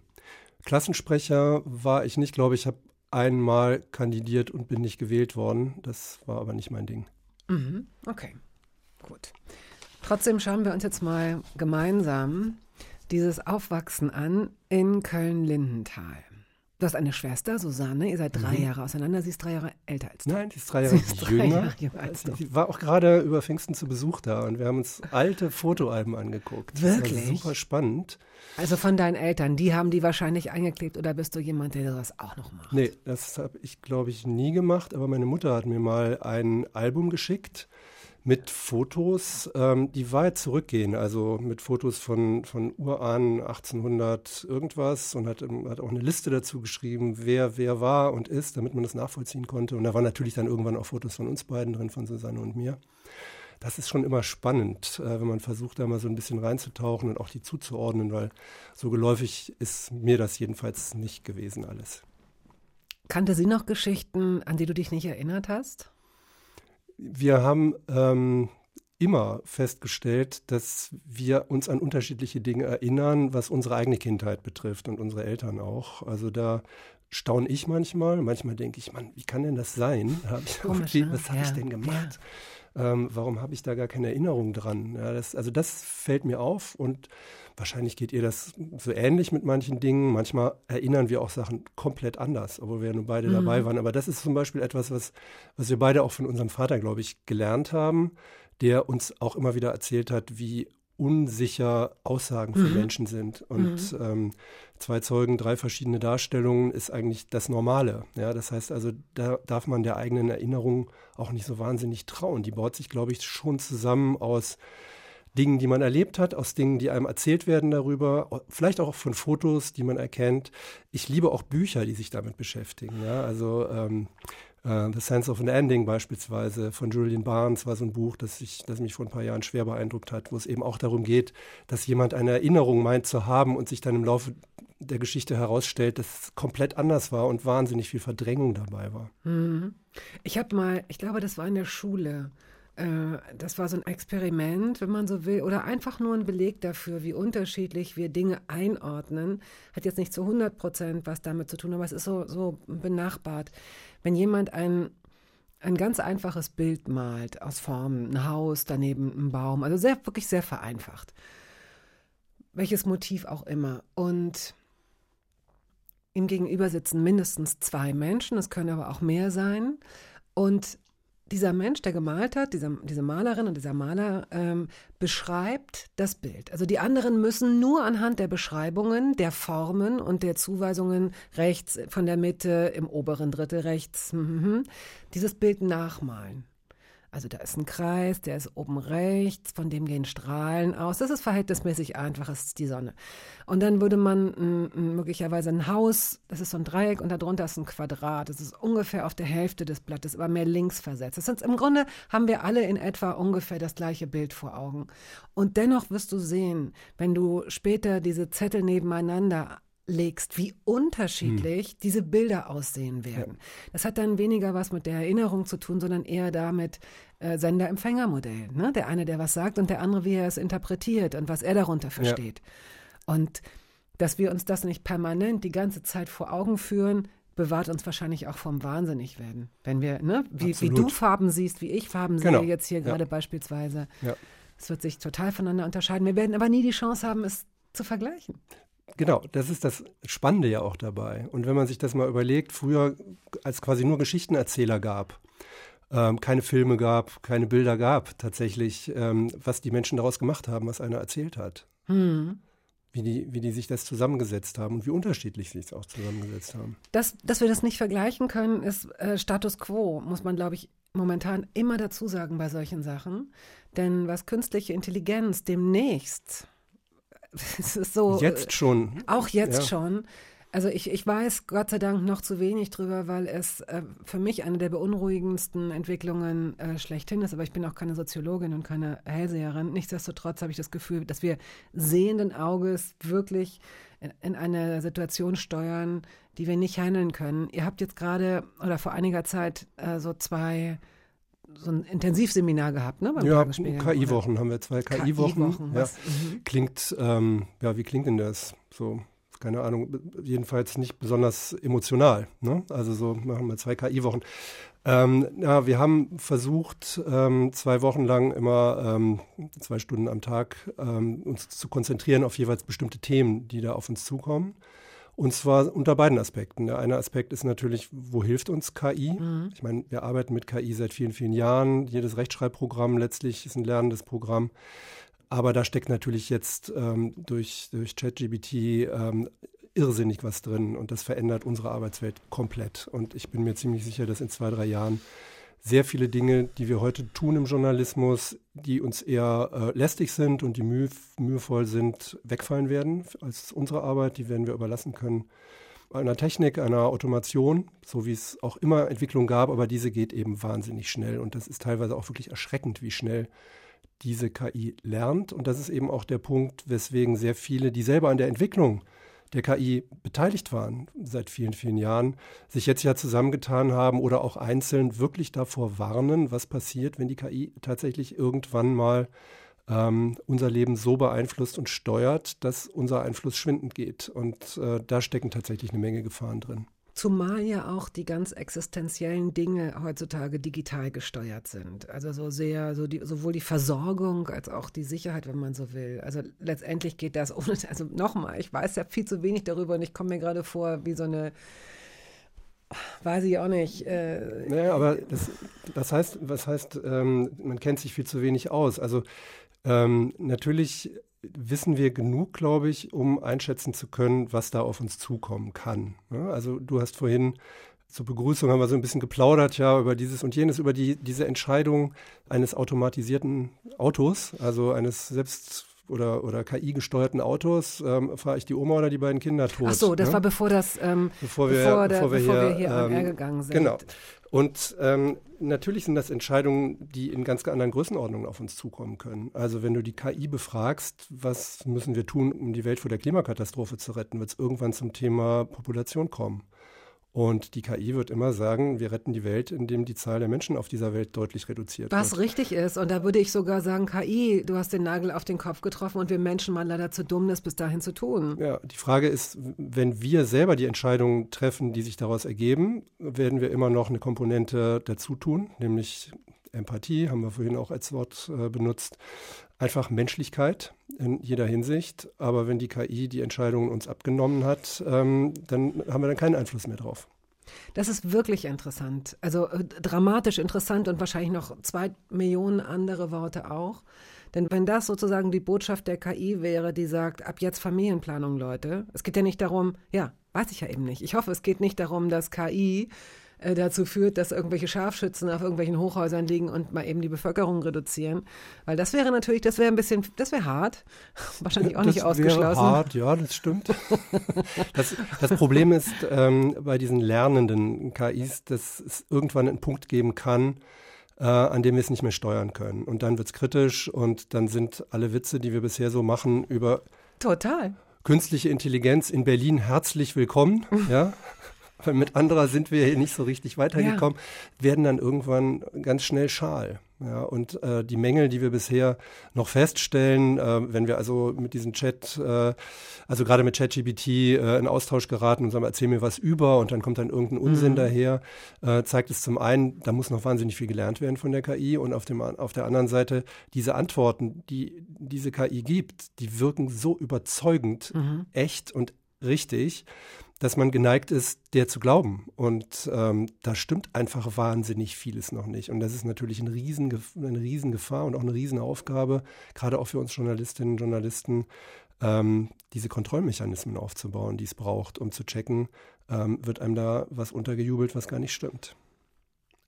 Klassensprecher war ich nicht, glaube ich, habe einmal kandidiert und bin nicht gewählt worden. Das war aber nicht mein Ding. Mhm. Okay, gut. Trotzdem schauen wir uns jetzt mal gemeinsam dieses Aufwachsen an in Köln-Lindenthal. Du hast eine Schwester, Susanne, ihr seid drei mhm. Jahre auseinander, sie ist drei Jahre älter als du. Nein, sie ist drei Jahre, ist drei jünger. Jahre jünger als du. Sie war auch gerade über Pfingsten zu Besuch da und wir haben uns alte Fotoalben angeguckt. Wirklich? super spannend. Also von deinen Eltern, die haben die wahrscheinlich eingeklebt oder bist du jemand, der das auch noch macht? Nee, das habe ich, glaube ich, nie gemacht, aber meine Mutter hat mir mal ein Album geschickt mit Fotos, ähm, die weit zurückgehen, also mit Fotos von, von Urahnen 1800 irgendwas und hat, ähm, hat auch eine Liste dazu geschrieben, wer wer war und ist, damit man das nachvollziehen konnte. Und da waren natürlich dann irgendwann auch Fotos von uns beiden drin, von Susanne und mir. Das ist schon immer spannend, äh, wenn man versucht, da mal so ein bisschen reinzutauchen und auch die zuzuordnen, weil so geläufig ist mir das jedenfalls nicht gewesen alles. Kannte sie noch Geschichten, an die du dich nicht erinnert hast? Wir haben ähm, immer festgestellt, dass wir uns an unterschiedliche Dinge erinnern, was unsere eigene Kindheit betrifft und unsere Eltern auch. Also da staune ich manchmal. Manchmal denke ich, Mann, wie kann denn das sein? Komisch, ne? Was habe ja. ich denn gemacht? Ja. Ähm, warum habe ich da gar keine Erinnerung dran? Ja, das, also das fällt mir auf und wahrscheinlich geht ihr das so ähnlich mit manchen Dingen. Manchmal erinnern wir auch Sachen komplett anders, obwohl wir ja nur beide mhm. dabei waren. Aber das ist zum Beispiel etwas, was, was wir beide auch von unserem Vater, glaube ich, gelernt haben, der uns auch immer wieder erzählt hat, wie unsicher Aussagen für mhm. Menschen sind. Und mhm. ähm, zwei Zeugen, drei verschiedene Darstellungen ist eigentlich das Normale. Ja, das heißt also, da darf man der eigenen Erinnerung auch nicht so wahnsinnig trauen. Die baut sich, glaube ich, schon zusammen aus Dingen, die man erlebt hat, aus Dingen, die einem erzählt werden darüber, vielleicht auch von Fotos, die man erkennt. Ich liebe auch Bücher, die sich damit beschäftigen. Ja, also ähm, Uh, The Sense of an Ending beispielsweise von Julian Barnes war so ein Buch, das, ich, das mich vor ein paar Jahren schwer beeindruckt hat, wo es eben auch darum geht, dass jemand eine Erinnerung meint zu haben und sich dann im Laufe der Geschichte herausstellt, dass es komplett anders war und wahnsinnig viel Verdrängung dabei war. Mhm. Ich habe mal, ich glaube, das war in der Schule, äh, das war so ein Experiment, wenn man so will, oder einfach nur ein Beleg dafür, wie unterschiedlich wir Dinge einordnen. Hat jetzt nicht zu 100 Prozent was damit zu tun, aber es ist so, so benachbart. Wenn jemand ein, ein ganz einfaches Bild malt aus Formen, ein Haus, daneben ein Baum, also sehr, wirklich sehr vereinfacht. Welches Motiv auch immer. Und ihm gegenüber sitzen mindestens zwei Menschen, es können aber auch mehr sein. Und dieser Mensch, der gemalt hat, diese, diese Malerin und dieser Maler, ähm, beschreibt das Bild. Also die anderen müssen nur anhand der Beschreibungen, der Formen und der Zuweisungen rechts von der Mitte im oberen Drittel rechts mm, dieses Bild nachmalen. Also da ist ein Kreis, der ist oben rechts, von dem gehen Strahlen aus. Das ist verhältnismäßig einfach, das ist die Sonne. Und dann würde man m, möglicherweise ein Haus, das ist so ein Dreieck und darunter ist ein Quadrat. Das ist ungefähr auf der Hälfte des Blattes, aber mehr links versetzt. Das heißt, im Grunde haben wir alle in etwa ungefähr das gleiche Bild vor Augen. Und dennoch wirst du sehen, wenn du später diese Zettel nebeneinander legst, wie unterschiedlich hm. diese Bilder aussehen werden. Ja. Das hat dann weniger was mit der Erinnerung zu tun, sondern eher damit äh, Sender-Empfänger-Modell. Ne? Der eine, der was sagt und der andere, wie er es interpretiert und was er darunter versteht. Ja. Und dass wir uns das nicht permanent die ganze Zeit vor Augen führen, bewahrt uns wahrscheinlich auch vom Wahnsinnig werden. Wenn wir, ne, wie, wie du Farben siehst, wie ich Farben genau. sehe, jetzt hier ja. gerade beispielsweise. Es wird sich total voneinander unterscheiden. Wir werden aber nie die Chance haben, es zu vergleichen. Genau, das ist das Spannende ja auch dabei. Und wenn man sich das mal überlegt, früher, als quasi nur Geschichtenerzähler gab, ähm, keine Filme gab, keine Bilder gab, tatsächlich, ähm, was die Menschen daraus gemacht haben, was einer erzählt hat. Hm. Wie die, wie die sich das zusammengesetzt haben und wie unterschiedlich sie es auch zusammengesetzt haben. Dass, dass wir das nicht vergleichen können, ist äh, Status quo, muss man, glaube ich, momentan immer dazu sagen bei solchen Sachen. Denn was künstliche Intelligenz demnächst es ist so. Jetzt schon. Auch jetzt ja. schon. Also ich, ich weiß Gott sei Dank noch zu wenig drüber, weil es äh, für mich eine der beunruhigendsten Entwicklungen äh, schlechthin ist. Aber ich bin auch keine Soziologin und keine Hellseherin. Nichtsdestotrotz habe ich das Gefühl, dass wir sehenden Auges wirklich in, in eine Situation steuern, die wir nicht handeln können. Ihr habt jetzt gerade oder vor einiger Zeit äh, so zwei so ein Intensivseminar gehabt, ne? ja, KI-Wochen haben wir zwei KI-Wochen. KI ja. Mhm. Klingt, ähm, ja, wie klingt denn das? So, keine Ahnung, jedenfalls nicht besonders emotional. Ne? Also so machen wir zwei KI-Wochen. Ähm, ja, wir haben versucht, ähm, zwei Wochen lang immer ähm, zwei Stunden am Tag ähm, uns zu konzentrieren auf jeweils bestimmte Themen, die da auf uns zukommen. Und zwar unter beiden Aspekten. Der eine Aspekt ist natürlich, wo hilft uns KI? Mhm. Ich meine, wir arbeiten mit KI seit vielen, vielen Jahren. Jedes Rechtschreibprogramm letztlich ist ein lernendes Programm. Aber da steckt natürlich jetzt ähm, durch, durch ChatGBT ähm, irrsinnig was drin und das verändert unsere Arbeitswelt komplett. Und ich bin mir ziemlich sicher, dass in zwei, drei Jahren sehr viele Dinge, die wir heute tun im Journalismus, die uns eher äh, lästig sind und die müh mühevoll sind, wegfallen werden als unsere Arbeit. Die werden wir überlassen können einer Technik, einer Automation, so wie es auch immer Entwicklung gab, aber diese geht eben wahnsinnig schnell und das ist teilweise auch wirklich erschreckend, wie schnell diese KI lernt. Und das ist eben auch der Punkt, weswegen sehr viele, die selber an der Entwicklung der KI beteiligt waren seit vielen, vielen Jahren, sich jetzt ja zusammengetan haben oder auch einzeln wirklich davor warnen, was passiert, wenn die KI tatsächlich irgendwann mal ähm, unser Leben so beeinflusst und steuert, dass unser Einfluss schwindend geht. Und äh, da stecken tatsächlich eine Menge Gefahren drin. Zumal ja auch die ganz existenziellen Dinge heutzutage digital gesteuert sind. Also so sehr, so die, sowohl die Versorgung als auch die Sicherheit, wenn man so will. Also letztendlich geht das ohne, also nochmal, ich weiß ja viel zu wenig darüber und ich komme mir gerade vor wie so eine, weiß ich auch nicht. Äh, naja, aber das, das heißt, was heißt, ähm, man kennt sich viel zu wenig aus. Also ähm, natürlich wissen wir genug, glaube ich, um einschätzen zu können, was da auf uns zukommen kann. Ja, also du hast vorhin zur Begrüßung haben wir so ein bisschen geplaudert, ja, über dieses und jenes, über die, diese Entscheidung eines automatisierten Autos, also eines selbst oder, oder KI-gesteuerten Autos, ähm, fahre ich die Oma oder die beiden Kinder tot. Ach so, das ne? war bevor das, ähm, bevor wir, bevor, der, bevor wir bevor hier, wir hier ähm, ähm, gegangen sind. Genau. Und ähm, natürlich sind das Entscheidungen, die in ganz anderen Größenordnungen auf uns zukommen können. Also wenn du die KI befragst, was müssen wir tun, um die Welt vor der Klimakatastrophe zu retten, wird es irgendwann zum Thema Population kommen. Und die KI wird immer sagen, wir retten die Welt, indem die Zahl der Menschen auf dieser Welt deutlich reduziert Was wird. Was richtig ist. Und da würde ich sogar sagen, KI, du hast den Nagel auf den Kopf getroffen und wir Menschen waren leider zu dumm, das bis dahin zu tun. Ja, die Frage ist, wenn wir selber die Entscheidungen treffen, die sich daraus ergeben, werden wir immer noch eine Komponente dazu tun, nämlich Empathie, haben wir vorhin auch als Wort äh, benutzt einfach Menschlichkeit in jeder Hinsicht. Aber wenn die KI die Entscheidungen uns abgenommen hat, ähm, dann haben wir dann keinen Einfluss mehr drauf. Das ist wirklich interessant. Also äh, dramatisch interessant und wahrscheinlich noch zwei Millionen andere Worte auch. Denn wenn das sozusagen die Botschaft der KI wäre, die sagt, ab jetzt Familienplanung, Leute. Es geht ja nicht darum, ja, weiß ich ja eben nicht. Ich hoffe, es geht nicht darum, dass KI äh, dazu führt, dass irgendwelche Scharfschützen auf irgendwelchen Hochhäusern liegen und mal eben die Bevölkerung reduzieren. Weil das wäre natürlich, das wäre ein bisschen, das wäre hart. Wahrscheinlich auch das nicht ausgeschlossen. Wäre hart, ja, das stimmt. das, das, Problem ist ähm, bei diesen lernenden KIs, dass es irgendwann einen Punkt geben kann, äh, an dem wir es nicht mehr steuern können. Und dann wird es kritisch und dann sind alle Witze, die wir bisher so machen, über Total. künstliche Intelligenz in Berlin herzlich willkommen. ja weil mit anderer sind wir hier nicht so richtig weitergekommen, ja. werden dann irgendwann ganz schnell schal. Ja, und äh, die Mängel, die wir bisher noch feststellen, äh, wenn wir also mit diesem Chat, äh, also gerade mit ChatGPT äh, in Austausch geraten und sagen, erzähl mir was über und dann kommt dann irgendein Unsinn mhm. daher, äh, zeigt es zum einen, da muss noch wahnsinnig viel gelernt werden von der KI und auf, dem, auf der anderen Seite diese Antworten, die diese KI gibt, die wirken so überzeugend, mhm. echt und richtig, dass man geneigt ist, der zu glauben. Und ähm, da stimmt einfach wahnsinnig vieles noch nicht. Und das ist natürlich ein Riesen, eine Riesengefahr und auch eine Riesenaufgabe, gerade auch für uns Journalistinnen und Journalisten, ähm, diese Kontrollmechanismen aufzubauen, die es braucht, um zu checken, ähm, wird einem da was untergejubelt, was gar nicht stimmt.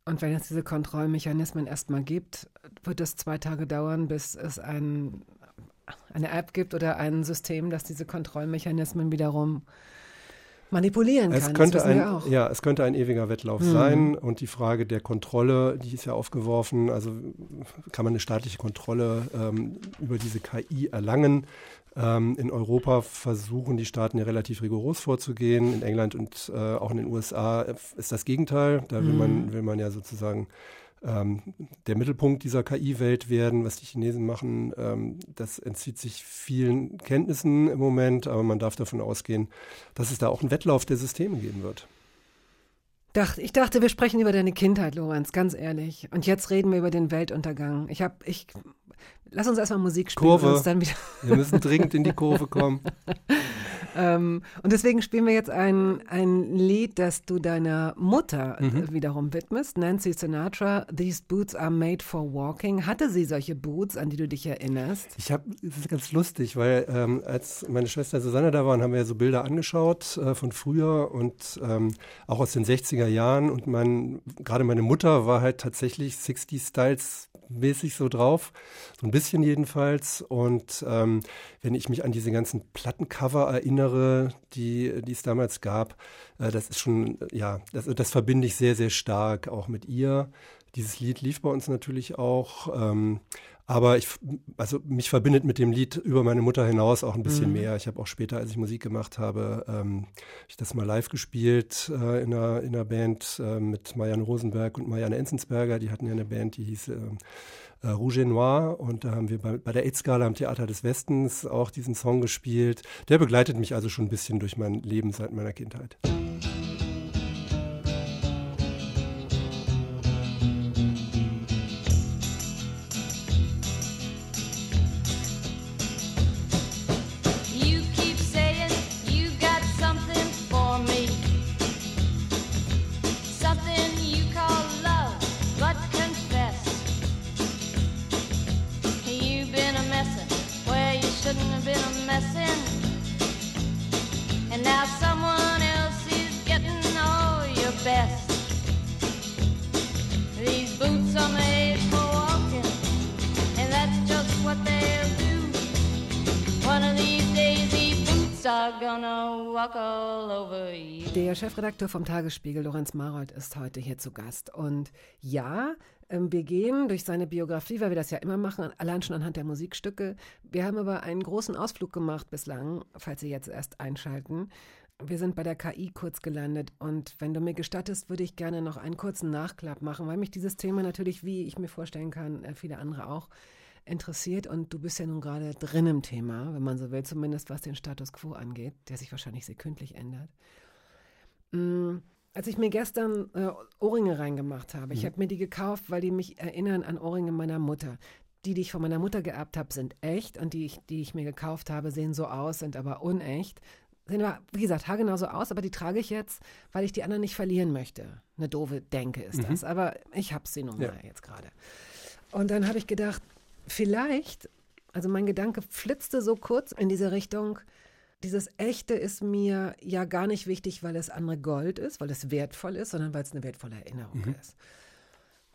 Und wenn es diese Kontrollmechanismen erstmal gibt, wird es zwei Tage dauern, bis es ein, eine App gibt oder ein System, das diese Kontrollmechanismen wiederum manipulieren es kann. Könnte ein, ja, es könnte ein ewiger Wettlauf mhm. sein. Und die Frage der Kontrolle, die ist ja aufgeworfen. Also kann man eine staatliche Kontrolle ähm, über diese KI erlangen? Ähm, in Europa versuchen die Staaten ja relativ rigoros vorzugehen. In England und äh, auch in den USA ist das Gegenteil. Da will, mhm. man, will man ja sozusagen ähm, der Mittelpunkt dieser KI-Welt werden. Was die Chinesen machen, ähm, das entzieht sich vielen Kenntnissen im Moment, aber man darf davon ausgehen, dass es da auch einen Wettlauf der Systeme geben wird. Ich dachte, wir sprechen über deine Kindheit, Lorenz, ganz ehrlich. Und jetzt reden wir über den Weltuntergang. Ich habe, ich, Lass uns erstmal Musik spielen. Kurve. Dann wieder Wir müssen dringend in die Kurve kommen. ähm, und deswegen spielen wir jetzt ein, ein Lied, das du deiner Mutter äh, mhm. wiederum widmest. Nancy Sinatra, These Boots are made for walking. Hatte sie solche Boots, an die du dich erinnerst? Ich habe, das ist ganz lustig, weil ähm, als meine Schwester Susanne da war, haben wir ja so Bilder angeschaut äh, von früher und ähm, auch aus den 60er Jahren. Und mein, gerade meine Mutter war halt tatsächlich 60 Styles mäßig so drauf, so ein bisschen jedenfalls. Und ähm, wenn ich mich an diese ganzen Plattencover erinnere, die, die es damals gab, äh, das ist schon, ja, das, das verbinde ich sehr, sehr stark auch mit ihr. Dieses Lied lief bei uns natürlich auch. Ähm, aber ich, also mich verbindet mit dem Lied über meine Mutter hinaus auch ein bisschen mhm. mehr. Ich habe auch später, als ich Musik gemacht habe, ähm, ich das mal live gespielt äh, in, einer, in einer Band äh, mit Marianne Rosenberg und Marianne Enzensberger. Die hatten ja eine Band, die hieß äh, äh, Rouge et Noir und da haben wir bei, bei der AIDS-Gala am Theater des Westens auch diesen Song gespielt. Der begleitet mich also schon ein bisschen durch mein Leben seit meiner Kindheit. Der Chefredakteur vom Tagesspiegel, Lorenz Marold, ist heute hier zu Gast. Und ja, ähm, wir gehen durch seine Biografie, weil wir das ja immer machen, allein schon anhand der Musikstücke. Wir haben aber einen großen Ausflug gemacht bislang, falls Sie jetzt erst einschalten. Wir sind bei der KI kurz gelandet und wenn du mir gestattest, würde ich gerne noch einen kurzen Nachklapp machen, weil mich dieses Thema natürlich, wie ich mir vorstellen kann, äh, viele andere auch, interessiert und du bist ja nun gerade drin im Thema, wenn man so will, zumindest was den Status quo angeht, der sich wahrscheinlich sekündlich ändert. Mhm. Als ich mir gestern äh, Ohrringe reingemacht habe, mhm. ich habe mir die gekauft, weil die mich erinnern an Ohrringe meiner Mutter. Die, die ich von meiner Mutter geerbt habe, sind echt und die, die ich mir gekauft habe, sehen so aus, sind aber unecht. Sehen aber, wie gesagt, haargenau so aus, aber die trage ich jetzt, weil ich die anderen nicht verlieren möchte. Eine doofe Denke ist mhm. das, aber ich habe sie nun ja. mal jetzt gerade. Und dann habe ich gedacht, vielleicht, also mein Gedanke flitzte so kurz in diese Richtung, dieses Echte ist mir ja gar nicht wichtig, weil es andere Gold ist, weil es wertvoll ist, sondern weil es eine wertvolle Erinnerung mhm. ist.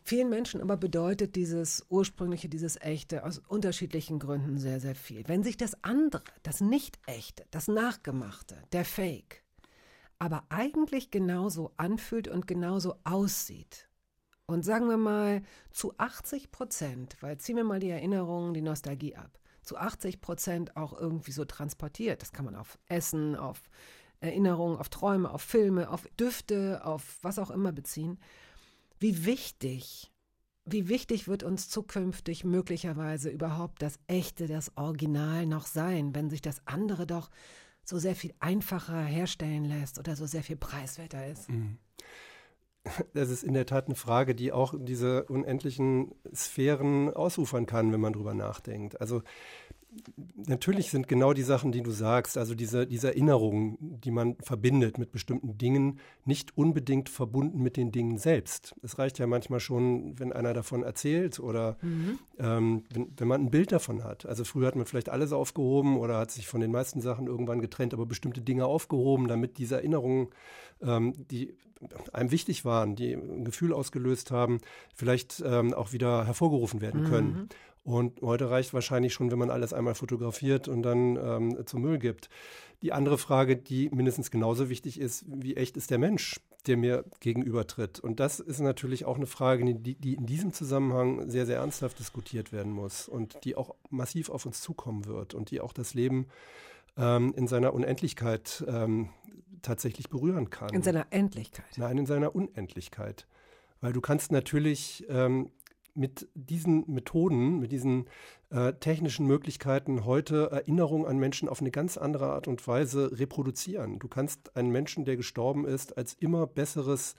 Vielen Menschen aber bedeutet dieses ursprüngliche, dieses Echte aus unterschiedlichen Gründen sehr, sehr viel. Wenn sich das andere, das Nicht-Echte, das Nachgemachte, der Fake, aber eigentlich genauso anfühlt und genauso aussieht, und sagen wir mal zu 80 Prozent, weil ziehen wir mal die Erinnerungen, die Nostalgie ab, zu 80 Prozent auch irgendwie so transportiert. Das kann man auf Essen, auf Erinnerungen, auf Träume, auf Filme, auf Düfte, auf was auch immer beziehen. Wie wichtig, wie wichtig wird uns zukünftig möglicherweise überhaupt das Echte, das Original noch sein, wenn sich das andere doch so sehr viel einfacher herstellen lässt oder so sehr viel preiswerter ist? Mhm das ist in der Tat eine Frage, die auch diese unendlichen Sphären ausufern kann, wenn man drüber nachdenkt. Also natürlich sind genau die Sachen, die du sagst, also diese, diese Erinnerungen, die man verbindet mit bestimmten Dingen, nicht unbedingt verbunden mit den Dingen selbst. Es reicht ja manchmal schon, wenn einer davon erzählt oder mhm. ähm, wenn, wenn man ein Bild davon hat. Also früher hat man vielleicht alles aufgehoben oder hat sich von den meisten Sachen irgendwann getrennt, aber bestimmte Dinge aufgehoben, damit diese Erinnerungen, ähm, die einem wichtig waren, die ein Gefühl ausgelöst haben, vielleicht ähm, auch wieder hervorgerufen werden können. Mhm. Und heute reicht wahrscheinlich schon, wenn man alles einmal fotografiert und dann ähm, zum Müll gibt. Die andere Frage, die mindestens genauso wichtig ist, wie echt ist der Mensch, der mir gegenübertritt? Und das ist natürlich auch eine Frage, die, die in diesem Zusammenhang sehr, sehr ernsthaft diskutiert werden muss und die auch massiv auf uns zukommen wird und die auch das Leben ähm, in seiner Unendlichkeit ähm, tatsächlich berühren kann. In seiner Endlichkeit? Nein, in seiner Unendlichkeit. Weil du kannst natürlich ähm, mit diesen Methoden, mit diesen äh, technischen Möglichkeiten heute Erinnerungen an Menschen auf eine ganz andere Art und Weise reproduzieren. Du kannst einen Menschen, der gestorben ist, als immer besseres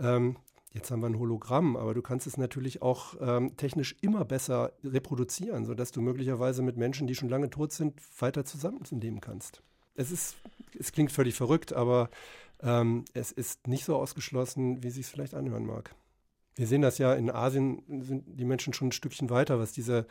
ähm, Jetzt haben wir ein Hologramm, aber du kannst es natürlich auch ähm, technisch immer besser reproduzieren, sodass du möglicherweise mit Menschen, die schon lange tot sind, weiter zusammenleben kannst. Es ist, es klingt völlig verrückt, aber ähm, es ist nicht so ausgeschlossen, wie sich es vielleicht anhören mag. Wir sehen das ja in Asien sind die Menschen schon ein Stückchen weiter, was diese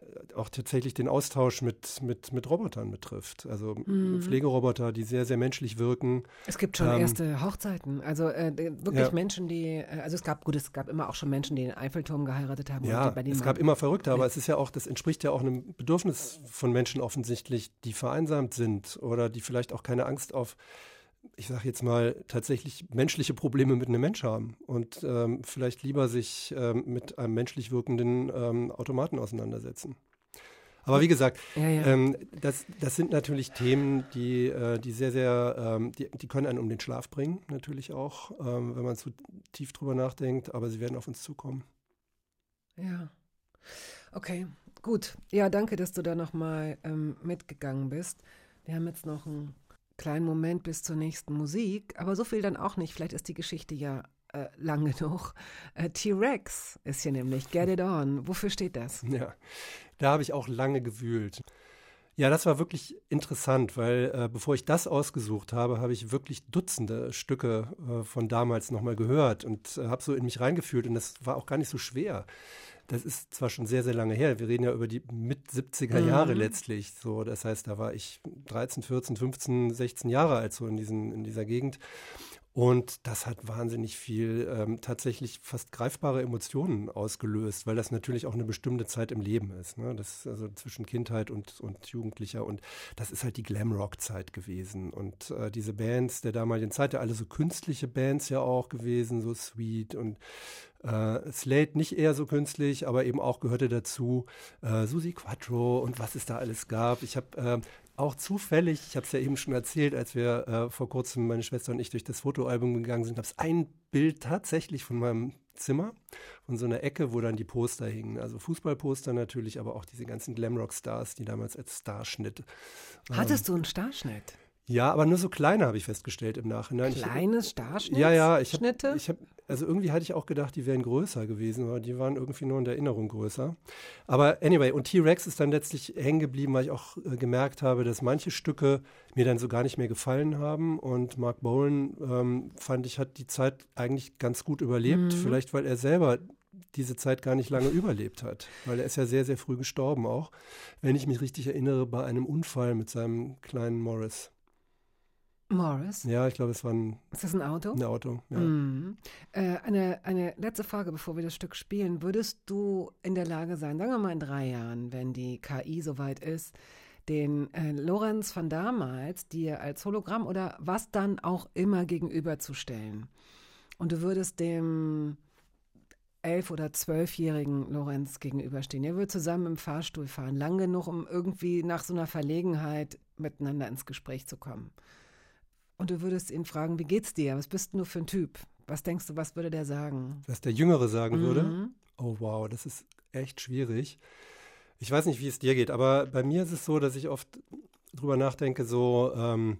äh, auch tatsächlich den Austausch mit, mit, mit Robotern betrifft. Also mhm. Pflegeroboter, die sehr, sehr menschlich wirken. Es gibt schon ähm, erste Hochzeiten. Also äh, wirklich ja. Menschen, die, äh, also es gab, gut, es gab immer auch schon Menschen, die den Eiffelturm geheiratet haben. Ja, es gab immer Verrückte, aber es ist ja auch, das entspricht ja auch einem Bedürfnis von Menschen offensichtlich, die vereinsamt sind oder die vielleicht auch keine Angst auf ich sage jetzt mal, tatsächlich menschliche Probleme mit einem Mensch haben und ähm, vielleicht lieber sich ähm, mit einem menschlich wirkenden ähm, Automaten auseinandersetzen. Aber wie gesagt, ja, ja. Ähm, das, das sind natürlich Themen, die, äh, die sehr, sehr, ähm, die, die können einen um den Schlaf bringen, natürlich auch, ähm, wenn man zu tief drüber nachdenkt, aber sie werden auf uns zukommen. Ja. Okay, gut. Ja, danke, dass du da nochmal mitgegangen bist. Wir haben jetzt noch ein kleinen Moment bis zur nächsten Musik, aber so viel dann auch nicht. Vielleicht ist die Geschichte ja äh, lang genug. Äh, T-Rex ist hier nämlich Get It On. Wofür steht das? Ja, da habe ich auch lange gewühlt. Ja, das war wirklich interessant, weil äh, bevor ich das ausgesucht habe, habe ich wirklich Dutzende Stücke äh, von damals nochmal gehört und äh, habe so in mich reingefühlt und das war auch gar nicht so schwer. Das ist zwar schon sehr, sehr lange her, wir reden ja über die mit 70er Jahre mhm. letztlich, so, das heißt, da war ich 13, 14, 15, 16 Jahre alt so in, diesen, in dieser Gegend und das hat wahnsinnig viel ähm, tatsächlich fast greifbare Emotionen ausgelöst, weil das natürlich auch eine bestimmte Zeit im Leben ist. Ne? Das ist also zwischen Kindheit und, und Jugendlicher und das ist halt die Glamrock-Zeit gewesen. Und äh, diese Bands der damaligen Zeit, ja alle so künstliche Bands ja auch gewesen, so Sweet und äh, Slate nicht eher so künstlich, aber eben auch gehörte dazu äh, Susi Quattro und was es da alles gab. Ich habe äh, auch zufällig, ich habe es ja eben schon erzählt, als wir äh, vor kurzem, meine Schwester und ich, durch das Fotoalbum gegangen sind, habe es ein Bild tatsächlich von meinem Zimmer, von so einer Ecke, wo dann die Poster hingen. Also Fußballposter natürlich, aber auch diese ganzen Glamrock-Stars, die damals als Starschnitt. Hattest ähm, du einen Starschnitt? Ja, aber nur so kleine habe ich festgestellt im Nachhinein. Kleines Starschnitt? Ja, ja. Ich hab, ich hab, also irgendwie hatte ich auch gedacht, die wären größer gewesen, aber die waren irgendwie nur in der Erinnerung größer. Aber anyway, und T-Rex ist dann letztlich hängen geblieben, weil ich auch äh, gemerkt habe, dass manche Stücke mir dann so gar nicht mehr gefallen haben. Und Mark Bowen, ähm, fand ich, hat die Zeit eigentlich ganz gut überlebt. Mhm. Vielleicht, weil er selber diese Zeit gar nicht lange überlebt hat, weil er ist ja sehr, sehr früh gestorben auch, wenn ich mich richtig erinnere, bei einem Unfall mit seinem kleinen Morris. Morris? Ja, ich glaube, es war ein. Ist das ein Auto? Ein Auto, ja. Mhm. Äh, eine, eine letzte Frage, bevor wir das Stück spielen. Würdest du in der Lage sein, sagen wir mal in drei Jahren, wenn die KI soweit ist, den äh, Lorenz von damals dir als Hologramm oder was dann auch immer gegenüberzustellen? Und du würdest dem elf- oder zwölfjährigen Lorenz gegenüberstehen. Ihr würdet zusammen im Fahrstuhl fahren, lang genug, um irgendwie nach so einer Verlegenheit miteinander ins Gespräch zu kommen. Und du würdest ihn fragen, wie geht's dir? Was bist du für ein Typ? Was denkst du, was würde der sagen? Was der Jüngere sagen mhm. würde? Oh wow, das ist echt schwierig. Ich weiß nicht, wie es dir geht, aber bei mir ist es so, dass ich oft drüber nachdenke, so ähm,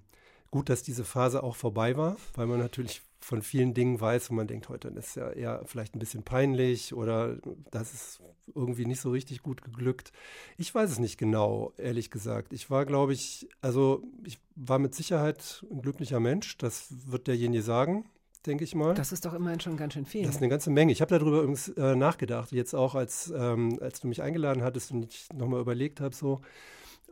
gut, dass diese Phase auch vorbei war, weil man natürlich von vielen Dingen weiß, wo man denkt, heute ist ja eher vielleicht ein bisschen peinlich oder das ist irgendwie nicht so richtig gut geglückt. Ich weiß es nicht genau, ehrlich gesagt. Ich war, glaube ich, also ich war mit Sicherheit ein glücklicher Mensch, das wird derjenige sagen denke ich mal. Das ist doch immerhin schon ganz schön viel. Das ist eine ganze Menge. Ich habe darüber übrigens äh, nachgedacht, jetzt auch als, ähm, als du mich eingeladen hattest und ich nochmal überlegt habe, so,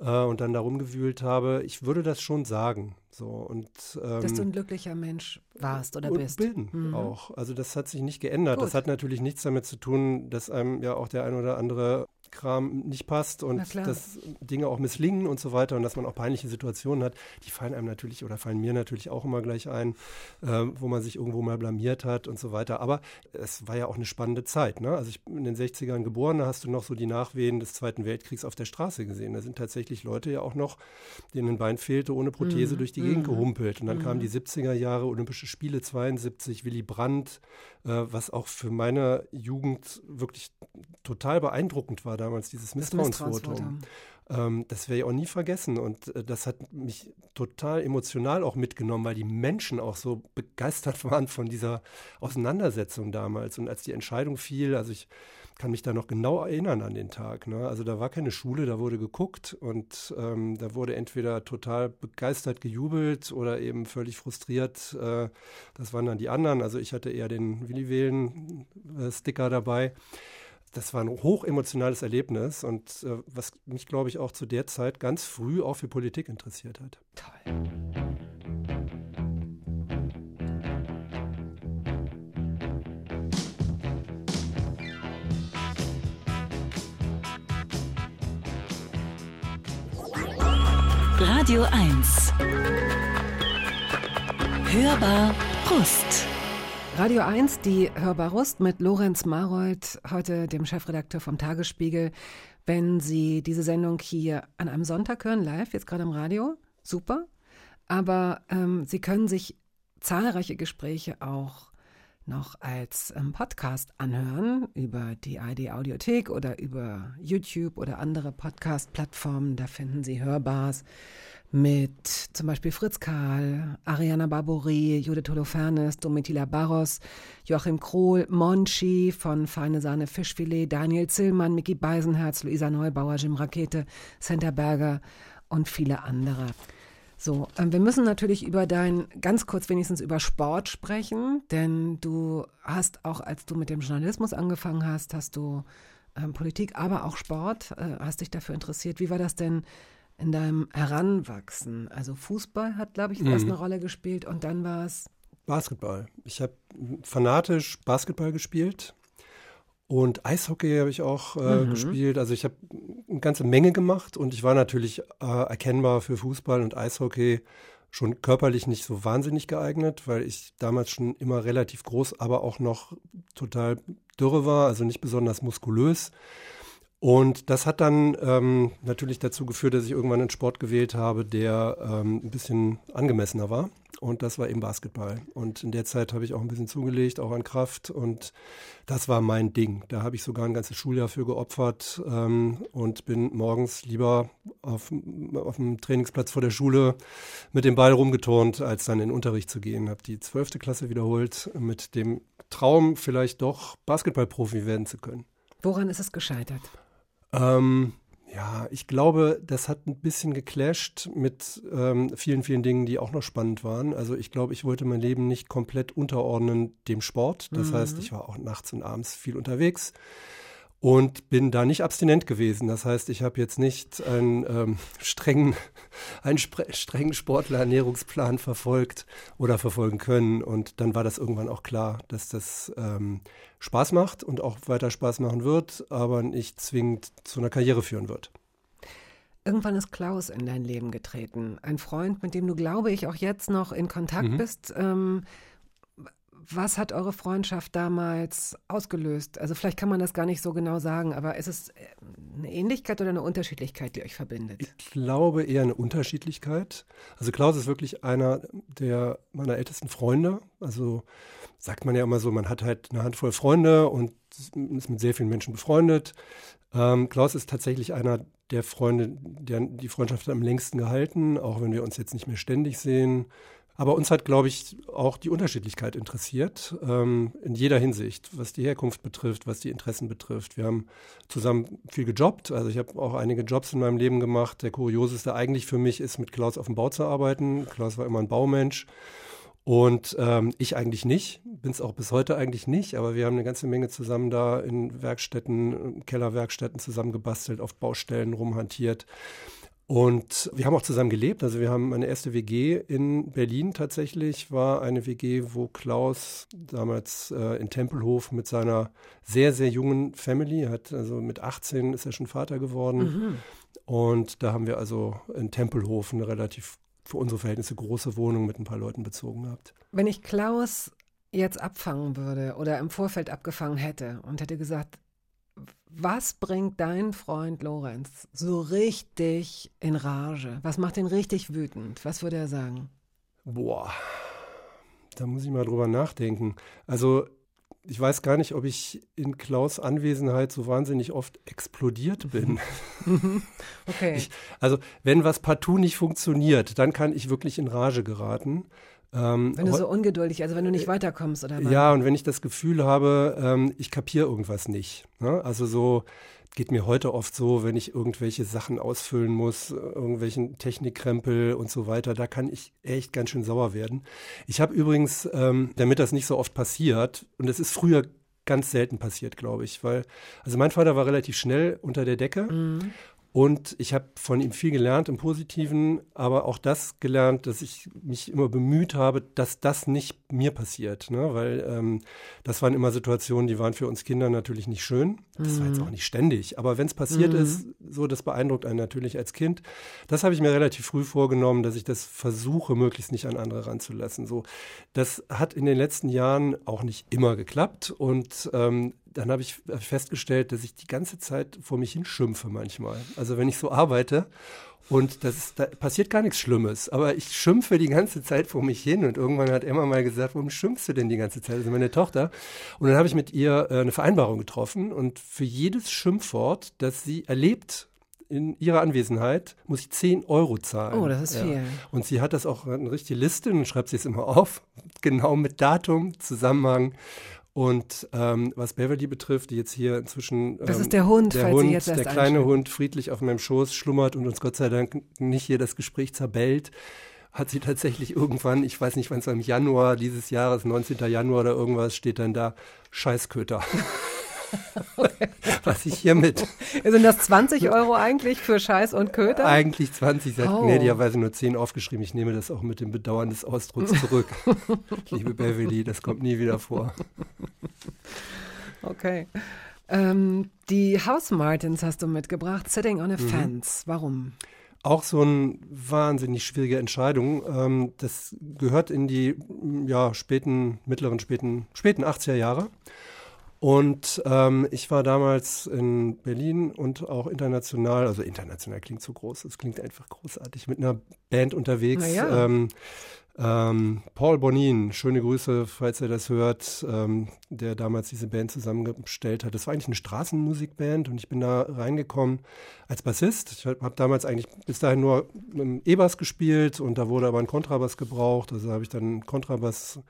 äh, und dann darum gewühlt habe, ich würde das schon sagen. So, und, ähm, Dass du ein glücklicher Mensch warst oder und bist. Bin mhm. auch. Also das hat sich nicht geändert. Gut. Das hat natürlich nichts damit zu tun, dass einem ja auch der ein oder andere Kram nicht passt und dass Dinge auch misslingen und so weiter und dass man auch peinliche Situationen hat, die fallen einem natürlich oder fallen mir natürlich auch immer gleich ein, äh, wo man sich irgendwo mal blamiert hat und so weiter. Aber es war ja auch eine spannende Zeit. Ne? Also ich bin in den 60ern geboren, da hast du noch so die Nachwehen des Zweiten Weltkriegs auf der Straße gesehen. Da sind tatsächlich Leute ja auch noch, denen ein Bein fehlte, ohne Prothese mhm. durch die Gegend mhm. gehumpelt. Und dann mhm. kamen die 70er Jahre, Olympische Spiele 72, Willy Brandt, äh, was auch für meine Jugend wirklich total beeindruckend war damals dieses Misstrauensvotum. Das, ähm, das werde ich auch nie vergessen. Und äh, das hat mich total emotional auch mitgenommen, weil die Menschen auch so begeistert waren von dieser Auseinandersetzung damals. Und als die Entscheidung fiel, also ich kann mich da noch genau erinnern an den Tag. Ne? Also da war keine Schule, da wurde geguckt und ähm, da wurde entweder total begeistert gejubelt oder eben völlig frustriert. Äh, das waren dann die anderen. Also ich hatte eher den Willi Wählen-Sticker dabei. Das war ein hochemotionales Erlebnis und äh, was mich, glaube ich, auch zu der Zeit ganz früh auch für Politik interessiert hat. Toll. Radio 1. Hörbar Brust. Radio 1, die Hörbar Rust mit Lorenz Marold, heute dem Chefredakteur vom Tagesspiegel. Wenn Sie diese Sendung hier an einem Sonntag hören, live, jetzt gerade im Radio, super. Aber ähm, Sie können sich zahlreiche Gespräche auch noch als ähm, Podcast anhören über die ID Audiothek oder über YouTube oder andere Podcast-Plattformen. Da finden Sie Hörbars mit zum Beispiel Fritz Karl, Ariana Barbouri, Judith Holofernes, Domitila Barros, Joachim Krohl, Monchi von Feine Sahne Fischfilet, Daniel Zillmann, Mickey Beisenherz, Luisa Neubauer, Jim Rakete, Santa Berger und viele andere. So, ähm, wir müssen natürlich über dein, ganz kurz wenigstens über Sport sprechen, denn du hast auch, als du mit dem Journalismus angefangen hast, hast du ähm, Politik, aber auch Sport, äh, hast dich dafür interessiert. Wie war das denn in deinem Heranwachsen? Also Fußball hat, glaube ich, erst mhm. eine Rolle gespielt und dann war es Basketball. Ich habe fanatisch Basketball gespielt und Eishockey habe ich auch äh, mhm. gespielt. Also ich habe eine ganze Menge gemacht und ich war natürlich äh, erkennbar für Fußball und Eishockey schon körperlich nicht so wahnsinnig geeignet, weil ich damals schon immer relativ groß, aber auch noch total dürre war, also nicht besonders muskulös. Und das hat dann ähm, natürlich dazu geführt, dass ich irgendwann einen Sport gewählt habe, der ähm, ein bisschen angemessener war. Und das war eben Basketball. Und in der Zeit habe ich auch ein bisschen zugelegt, auch an Kraft. Und das war mein Ding. Da habe ich sogar ein ganzes Schuljahr für geopfert ähm, und bin morgens lieber auf, auf dem Trainingsplatz vor der Schule mit dem Ball rumgeturnt, als dann in den Unterricht zu gehen. Habe die zwölfte Klasse wiederholt mit dem Traum, vielleicht doch Basketballprofi werden zu können. Woran ist es gescheitert? Ähm, ja, ich glaube, das hat ein bisschen geclasht mit ähm, vielen, vielen Dingen, die auch noch spannend waren. Also ich glaube, ich wollte mein Leben nicht komplett unterordnen dem Sport. Das mhm. heißt, ich war auch nachts und abends viel unterwegs und bin da nicht abstinent gewesen. Das heißt, ich habe jetzt nicht einen ähm, strengen, einen strengen Sportlerernährungsplan verfolgt oder verfolgen können. Und dann war das irgendwann auch klar, dass das ähm, Spaß macht und auch weiter Spaß machen wird, aber nicht zwingend zu einer Karriere führen wird. Irgendwann ist Klaus in dein Leben getreten. Ein Freund, mit dem du, glaube ich, auch jetzt noch in Kontakt mhm. bist. Ähm, was hat eure Freundschaft damals ausgelöst? Also vielleicht kann man das gar nicht so genau sagen, aber ist es äh, eine Ähnlichkeit oder eine Unterschiedlichkeit, die euch verbindet? Ich glaube eher eine Unterschiedlichkeit. Also Klaus ist wirklich einer der meiner ältesten Freunde. Also sagt man ja immer so, man hat halt eine Handvoll Freunde und ist mit sehr vielen Menschen befreundet. Ähm, Klaus ist tatsächlich einer der Freunde, der die Freundschaft am längsten gehalten, auch wenn wir uns jetzt nicht mehr ständig sehen. Aber uns hat, glaube ich, auch die Unterschiedlichkeit interessiert, ähm, in jeder Hinsicht, was die Herkunft betrifft, was die Interessen betrifft. Wir haben zusammen viel gejobbt, also ich habe auch einige Jobs in meinem Leben gemacht. Der kurioseste eigentlich für mich ist, mit Klaus auf dem Bau zu arbeiten. Klaus war immer ein Baumensch. Und ähm, ich eigentlich nicht, bin es auch bis heute eigentlich nicht, aber wir haben eine ganze Menge zusammen da in Werkstätten, Kellerwerkstätten zusammen gebastelt, auf Baustellen rumhantiert. Und wir haben auch zusammen gelebt. Also wir haben meine erste WG in Berlin tatsächlich, war eine WG, wo Klaus damals äh, in Tempelhof mit seiner sehr, sehr jungen Family, hat also mit 18 ist er schon Vater geworden. Mhm. Und da haben wir also in Tempelhof eine relativ für unsere Verhältnisse große Wohnung mit ein paar Leuten bezogen gehabt. Wenn ich Klaus jetzt abfangen würde oder im Vorfeld abgefangen hätte und hätte gesagt, was bringt dein Freund Lorenz so richtig in Rage? Was macht ihn richtig wütend? Was würde er sagen? Boah, da muss ich mal drüber nachdenken. Also ich weiß gar nicht, ob ich in Klaus Anwesenheit so wahnsinnig oft explodiert bin. okay. Ich, also, wenn was partout nicht funktioniert, dann kann ich wirklich in Rage geraten. Ähm, wenn du so ungeduldig, also wenn du nicht weiterkommst oder was? Ja, und wenn ich das Gefühl habe, ähm, ich kapiere irgendwas nicht. Ne? Also so, geht mir heute oft so, wenn ich irgendwelche Sachen ausfüllen muss, irgendwelchen Technikkrempel und so weiter, da kann ich echt ganz schön sauer werden. Ich habe übrigens, ähm, damit das nicht so oft passiert, und es ist früher ganz selten passiert, glaube ich, weil, also mein Vater war relativ schnell unter der Decke mhm. Und ich habe von ihm viel gelernt im Positiven, aber auch das gelernt, dass ich mich immer bemüht habe, dass das nicht mir passiert. Ne? Weil ähm, das waren immer Situationen, die waren für uns Kinder natürlich nicht schön. Das war jetzt mhm. auch nicht ständig. Aber wenn es passiert mhm. ist, so das beeindruckt einen natürlich als Kind. Das habe ich mir relativ früh vorgenommen, dass ich das versuche, möglichst nicht an andere ranzulassen. So, das hat in den letzten Jahren auch nicht immer geklappt. Und ähm, dann habe ich festgestellt, dass ich die ganze Zeit vor mich hinschimpfe manchmal. Also wenn ich so arbeite und das ist, da passiert gar nichts Schlimmes, aber ich schimpfe die ganze Zeit vor mich hin und irgendwann hat Emma mal gesagt, warum schimpfst du denn die ganze Zeit? Also meine Tochter. Und dann habe ich mit ihr äh, eine Vereinbarung getroffen und für jedes Schimpfwort, das sie erlebt in ihrer Anwesenheit muss ich 10 Euro zahlen. Oh, das ist ja. viel. Und sie hat das auch eine richtige Liste und schreibt sie es immer auf, genau mit Datum, Zusammenhang. Und ähm, was Beverly betrifft, die jetzt hier inzwischen. Ähm, das ist der Hund, der falls Hund, Sie jetzt erst Der kleine anschauen. Hund friedlich auf meinem Schoß schlummert und uns Gott sei Dank nicht hier das Gespräch zerbellt hat sie tatsächlich irgendwann, ich weiß nicht wann es im Januar dieses Jahres, 19. Januar oder irgendwas, steht dann da Scheißköter. Was ich hiermit. Sind das 20 Euro eigentlich für Scheiß und Köter? Eigentlich 20, sie hat oh. gnädigerweise nur 10 aufgeschrieben. Ich nehme das auch mit dem Bedauern des Ausdrucks zurück. Liebe Beverly, das kommt nie wieder vor. Okay. Ähm, die House Martins hast du mitgebracht, Sitting on a mhm. Fence. Warum? Auch so eine wahnsinnig schwierige Entscheidung. Ähm, das gehört in die ja, späten, mittleren, späten, späten 80er Jahre. Und ähm, ich war damals in Berlin und auch international, also international klingt so groß, es klingt einfach großartig, mit einer Band unterwegs. Ja. Ähm, ähm, Paul Bonin, schöne Grüße, falls er das hört, ähm, der damals diese Band zusammengestellt hat. Das war eigentlich eine Straßenmusikband und ich bin da reingekommen als Bassist. Ich habe damals eigentlich bis dahin nur E-Bass gespielt und da wurde aber ein Kontrabass gebraucht. Also habe ich dann Kontrabass äh,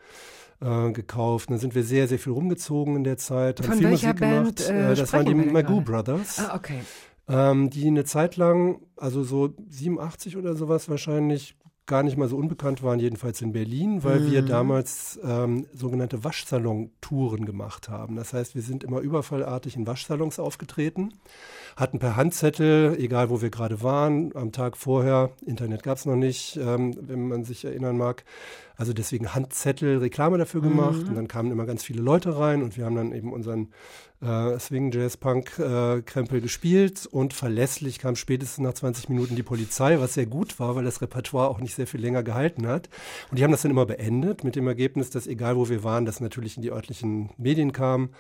gekauft. Dann sind wir sehr, sehr viel rumgezogen in der Zeit. Von viel welcher Musik Band? Gemacht. Äh, das waren die Magoo Brothers. Ah, okay. Ähm, die eine Zeit lang, also so 87 oder sowas wahrscheinlich, gar nicht mal so unbekannt waren, jedenfalls in Berlin, weil mhm. wir damals ähm, sogenannte Waschsalon-Touren gemacht haben. Das heißt, wir sind immer überfallartig in Waschsalons aufgetreten, hatten per Handzettel, egal wo wir gerade waren, am Tag vorher, Internet gab es noch nicht, ähm, wenn man sich erinnern mag, also deswegen Handzettel, Reklame dafür gemacht mhm. und dann kamen immer ganz viele Leute rein und wir haben dann eben unseren äh, Swing Jazz Punk äh, Krempel gespielt und verlässlich kam spätestens nach 20 Minuten die Polizei, was sehr gut war, weil das Repertoire auch nicht sehr viel länger gehalten hat. Und die haben das dann immer beendet mit dem Ergebnis, dass egal wo wir waren, das natürlich in die örtlichen Medien kam.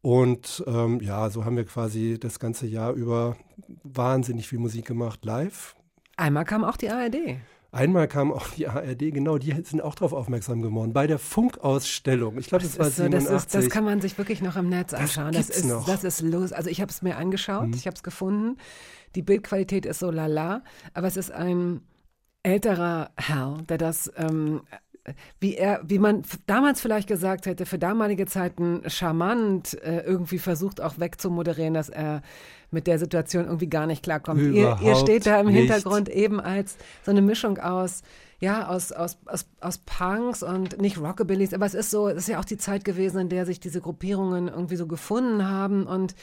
Und ähm, ja, so haben wir quasi das ganze Jahr über wahnsinnig viel Musik gemacht, live. Einmal kam auch die ARD. Einmal kam auch die ARD, genau, die sind auch darauf aufmerksam geworden, bei der Funkausstellung. Ich glaube, das, das, war so, 87. Das, ist, das kann man sich wirklich noch im Netz anschauen. Das, das ist, noch. das ist los. Also ich habe es mir angeschaut, mhm. ich habe es gefunden. Die Bildqualität ist so lala, aber es ist ein älterer Herr, der das ähm, wie er, wie man damals vielleicht gesagt hätte, für damalige Zeiten charmant äh, irgendwie versucht auch wegzumoderieren, dass er mit der Situation irgendwie gar nicht klarkommt. Ihr, ihr, steht da im nicht. Hintergrund eben als so eine Mischung aus ja, aus, aus, aus, aus Punks und nicht Rockabillys, aber es ist so, es ist ja auch die Zeit gewesen, in der sich diese Gruppierungen irgendwie so gefunden haben und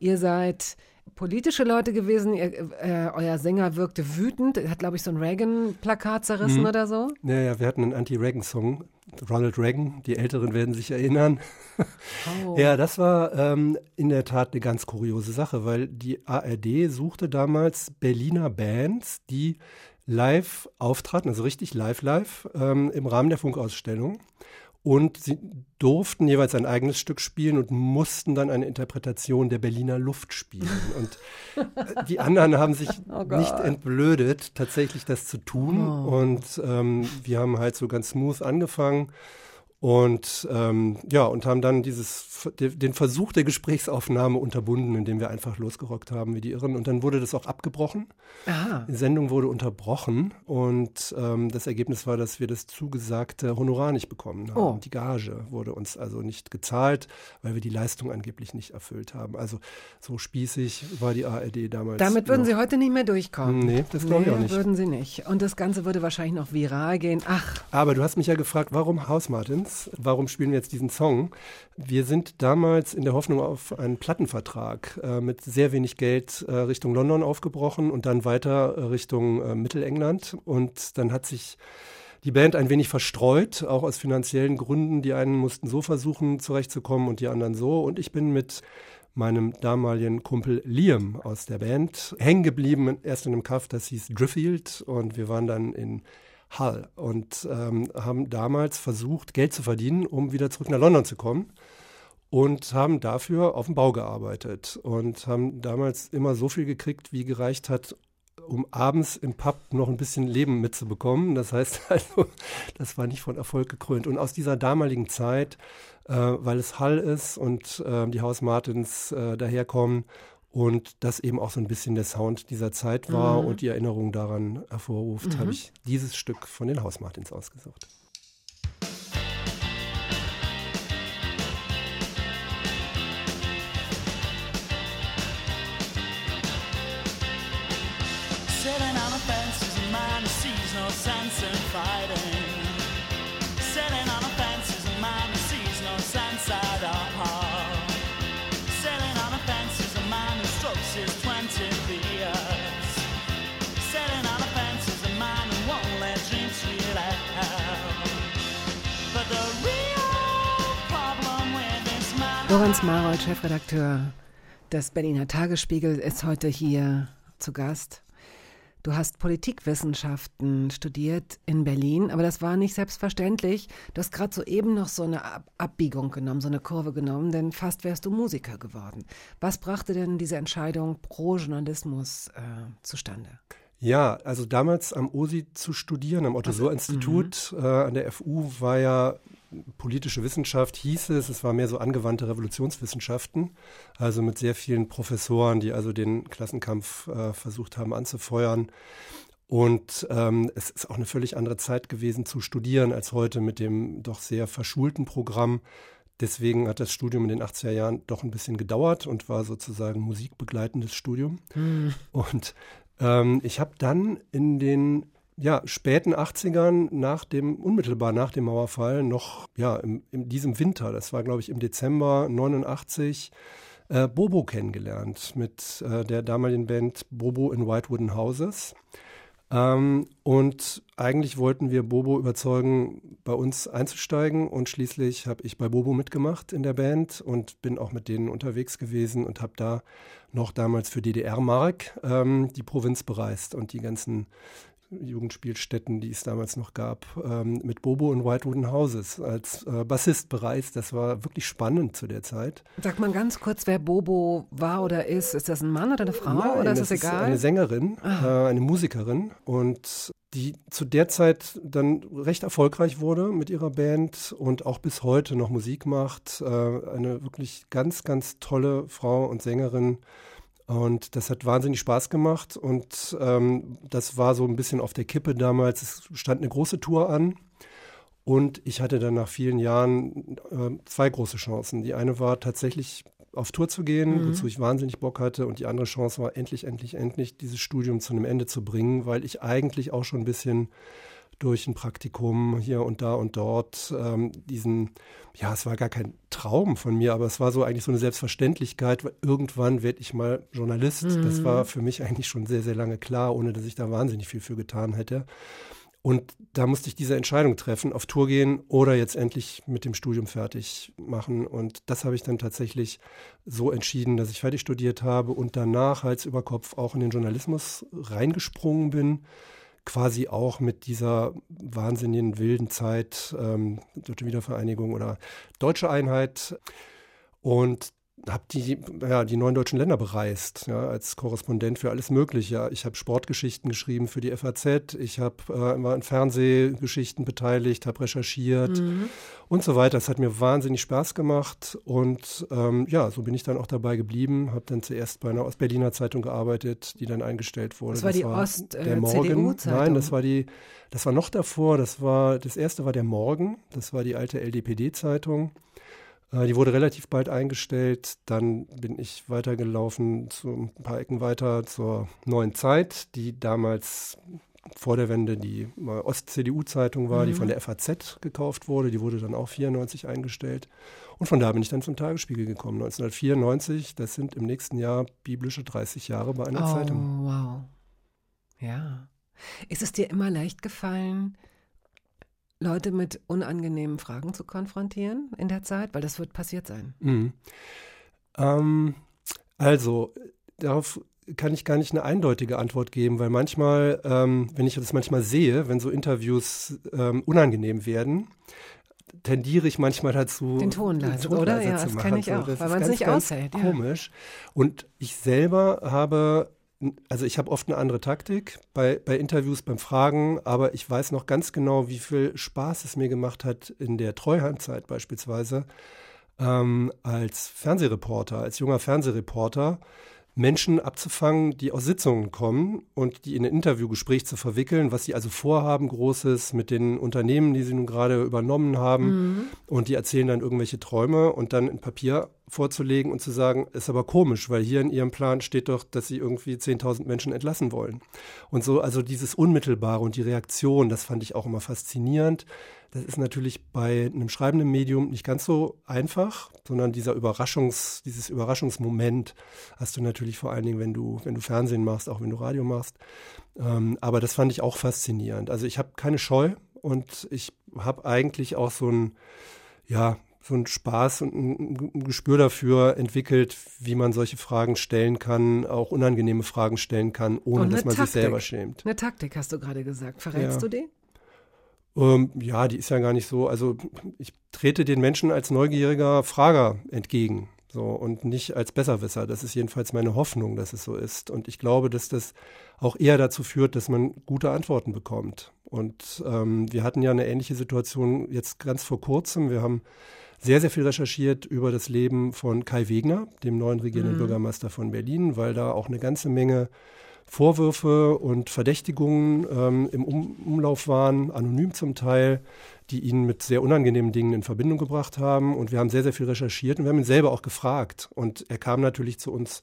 ihr seid politische Leute gewesen. Ihr, äh, euer Sänger wirkte wütend. Er hat, glaube ich, so ein Reagan-Plakat zerrissen mhm. oder so. Ja, ja, wir hatten einen Anti-Reagan-Song. Ronald Reagan, die Älteren werden sich erinnern. Oh. ja, das war ähm, in der Tat eine ganz kuriose Sache, weil die ARD suchte damals Berliner Bands, die live auftraten, also richtig live live, ähm, im Rahmen der Funkausstellung und sie durften jeweils ein eigenes Stück spielen und mussten dann eine Interpretation der Berliner Luft spielen. Und äh, die anderen haben sich oh nicht entblödet, tatsächlich das zu tun. Oh. Und ähm, wir haben halt so ganz smooth angefangen Und ähm, ja, und haben dann dieses den Versuch der Gesprächsaufnahme unterbunden, indem wir einfach losgerockt haben wie die Irren. Und dann wurde das auch abgebrochen. Aha. Die Sendung wurde unterbrochen und ähm, das Ergebnis war, dass wir das zugesagte Honorar nicht bekommen haben. Oh. Die Gage wurde uns also nicht gezahlt, weil wir die Leistung angeblich nicht erfüllt haben. Also so spießig war die ARD damals. Damit würden noch. Sie heute nicht mehr durchkommen. Nee, das glaube nee, ich auch nicht. würden Sie nicht. Und das Ganze würde wahrscheinlich noch viral gehen. Ach. Aber du hast mich ja gefragt, warum Haus Martins? Warum spielen wir jetzt diesen Song? Wir sind damals in der Hoffnung auf einen Plattenvertrag äh, mit sehr wenig Geld äh, Richtung London aufgebrochen und dann weiter äh, Richtung äh, Mittelengland. Und dann hat sich die Band ein wenig verstreut, auch aus finanziellen Gründen. Die einen mussten so versuchen, zurechtzukommen und die anderen so. Und ich bin mit meinem damaligen Kumpel Liam aus der Band hängen geblieben, erst in einem Kaff, das hieß Driffield. Und wir waren dann in Hull und ähm, haben damals versucht, Geld zu verdienen, um wieder zurück nach London zu kommen und haben dafür auf dem Bau gearbeitet und haben damals immer so viel gekriegt, wie gereicht hat, um abends im Pub noch ein bisschen Leben mitzubekommen. Das heißt also, das war nicht von Erfolg gekrönt. Und aus dieser damaligen Zeit, äh, weil es Hall ist und äh, die Haus Martins äh, daherkommen und das eben auch so ein bisschen der Sound dieser Zeit war mhm. und die Erinnerung daran hervorruft, mhm. habe ich dieses Stück von den Hausmartins ausgesucht. Sitting on a fence is a man who sees no sense Lorenz Marold, Chefredakteur des Berliner Tagesspiegel, ist heute hier zu Gast. Du hast Politikwissenschaften studiert in Berlin, aber das war nicht selbstverständlich. Du hast gerade soeben noch so eine Abbiegung genommen, so eine Kurve genommen, denn fast wärst du Musiker geworden. Was brachte denn diese Entscheidung pro Journalismus äh, zustande? Ja, also damals am OSI zu studieren, am Otto-Suhr-Institut mhm. äh, an der FU, war ja politische Wissenschaft hieß es, es war mehr so angewandte Revolutionswissenschaften, also mit sehr vielen Professoren, die also den Klassenkampf äh, versucht haben anzufeuern. Und ähm, es ist auch eine völlig andere Zeit gewesen zu studieren als heute mit dem doch sehr verschulten Programm. Deswegen hat das Studium in den 80er Jahren doch ein bisschen gedauert und war sozusagen musikbegleitendes Studium. Mhm. Und ähm, ich habe dann in den ja, späten 80ern, nach dem, unmittelbar nach dem Mauerfall, noch ja, im, in diesem Winter, das war glaube ich im Dezember 89, äh, Bobo kennengelernt mit äh, der damaligen Band Bobo in White Wooden Houses. Ähm, und eigentlich wollten wir Bobo überzeugen, bei uns einzusteigen. Und schließlich habe ich bei Bobo mitgemacht in der Band und bin auch mit denen unterwegs gewesen und habe da noch damals für DDR-Mark ähm, die Provinz bereist und die ganzen Jugendspielstätten, die es damals noch gab, ähm, mit Bobo und White Wooden Houses als äh, Bassist bereist. Das war wirklich spannend zu der Zeit. Sag mal ganz kurz, wer Bobo war oder ist. Ist das ein Mann oder eine Frau Nein, oder ist das, das egal? Ist eine Sängerin, ah. äh, eine Musikerin und die zu der Zeit dann recht erfolgreich wurde mit ihrer Band und auch bis heute noch Musik macht. Äh, eine wirklich ganz, ganz tolle Frau und Sängerin. Und das hat wahnsinnig Spaß gemacht und ähm, das war so ein bisschen auf der Kippe damals. Es stand eine große Tour an und ich hatte dann nach vielen Jahren äh, zwei große Chancen. Die eine war tatsächlich auf Tour zu gehen, mhm. wozu ich wahnsinnig Bock hatte und die andere Chance war endlich, endlich, endlich dieses Studium zu einem Ende zu bringen, weil ich eigentlich auch schon ein bisschen durch ein Praktikum hier und da und dort ähm, diesen, ja, es war gar kein Traum von mir, aber es war so eigentlich so eine Selbstverständlichkeit, irgendwann werde ich mal Journalist. Mhm. Das war für mich eigentlich schon sehr, sehr lange klar, ohne dass ich da wahnsinnig viel für getan hätte. Und da musste ich diese Entscheidung treffen, auf Tour gehen oder jetzt endlich mit dem Studium fertig machen. Und das habe ich dann tatsächlich so entschieden, dass ich fertig studiert habe und danach Hals über Kopf auch in den Journalismus reingesprungen bin quasi auch mit dieser wahnsinnigen wilden Zeit, ähm, Deutsche Wiedervereinigung oder Deutsche Einheit. Und habe die, ja, die neuen deutschen Länder bereist, ja, als Korrespondent für alles Mögliche. Ich habe Sportgeschichten geschrieben für die FAZ, ich habe äh, immer an Fernsehgeschichten beteiligt, habe recherchiert mhm. und so weiter. Es hat mir wahnsinnig Spaß gemacht und ähm, ja, so bin ich dann auch dabei geblieben. Habe dann zuerst bei einer Ostberliner Zeitung gearbeitet, die dann eingestellt wurde. Das war das die Ost-CDU-Zeitung? Äh, Nein, das war die, das war noch davor. Das war das erste war der Morgen. Das war die alte LDPD-Zeitung. Äh, die wurde relativ bald eingestellt. Dann bin ich weitergelaufen, zu ein paar Ecken weiter zur Neuen Zeit, die damals vor der Wende die äh, Ost-CDU-Zeitung war, mhm. die von der FAZ gekauft wurde. Die wurde dann auch 94 eingestellt. Und von da bin ich dann zum Tagesspiegel gekommen. 1994, das sind im nächsten Jahr biblische 30 Jahre bei einer oh, Zeitung. Wow. Ja. Ist es dir immer leicht gefallen, Leute mit unangenehmen Fragen zu konfrontieren in der Zeit? Weil das wird passiert sein. Mhm. Ähm, also, darauf kann ich gar nicht eine eindeutige Antwort geben, weil manchmal, ähm, wenn ich das manchmal sehe, wenn so Interviews ähm, unangenehm werden, tendiere ich manchmal dazu, den Ton leise, oder? Ja, das kenne ich auch, weil man es nicht aushält. Komisch. Ja. Und ich selber habe also ich habe oft eine andere Taktik bei, bei Interviews, beim Fragen, aber ich weiß noch ganz genau, wie viel Spaß es mir gemacht hat in der Treuhandzeit beispielsweise ähm, als Fernsehreporter, als junger Fernsehreporter, Menschen abzufangen, die aus Sitzungen kommen und die in ein Interviewgespräch zu verwickeln, was sie also vorhaben, Großes mit den Unternehmen, die sie nun gerade übernommen haben. Mhm. Und die erzählen dann irgendwelche Träume und dann in Papier vorzulegen und zu sagen, ist aber komisch, weil hier in ihrem Plan steht doch, dass sie irgendwie 10.000 Menschen entlassen wollen. Und so, also dieses Unmittelbare und die Reaktion, das fand ich auch immer faszinierend. Das ist natürlich bei einem schreibenden Medium nicht ganz so einfach, sondern dieser Überraschungs, dieses Überraschungsmoment hast du natürlich vor allen Dingen, wenn du, wenn du Fernsehen machst, auch wenn du Radio machst. Ähm, aber das fand ich auch faszinierend. Also ich habe keine Scheu und ich habe eigentlich auch so ein, ja, so einen Spaß und ein Gespür dafür entwickelt, wie man solche Fragen stellen kann, auch unangenehme Fragen stellen kann, ohne dass man Taktik. sich selber schämt. Eine Taktik hast du gerade gesagt. Verrätst ja. du die? Ähm, ja, die ist ja gar nicht so. Also ich trete den Menschen als neugieriger Frager entgegen. So, und nicht als Besserwisser. Das ist jedenfalls meine Hoffnung, dass es so ist. Und ich glaube, dass das auch eher dazu führt, dass man gute Antworten bekommt. Und ähm, wir hatten ja eine ähnliche Situation jetzt ganz vor kurzem. Wir haben sehr, sehr viel recherchiert über das Leben von Kai Wegner, dem neuen regierenden mhm. Bürgermeister von Berlin, weil da auch eine ganze Menge Vorwürfe und Verdächtigungen ähm, im um Umlauf waren, anonym zum Teil, die ihn mit sehr unangenehmen Dingen in Verbindung gebracht haben. Und wir haben sehr, sehr viel recherchiert und wir haben ihn selber auch gefragt. Und er kam natürlich zu uns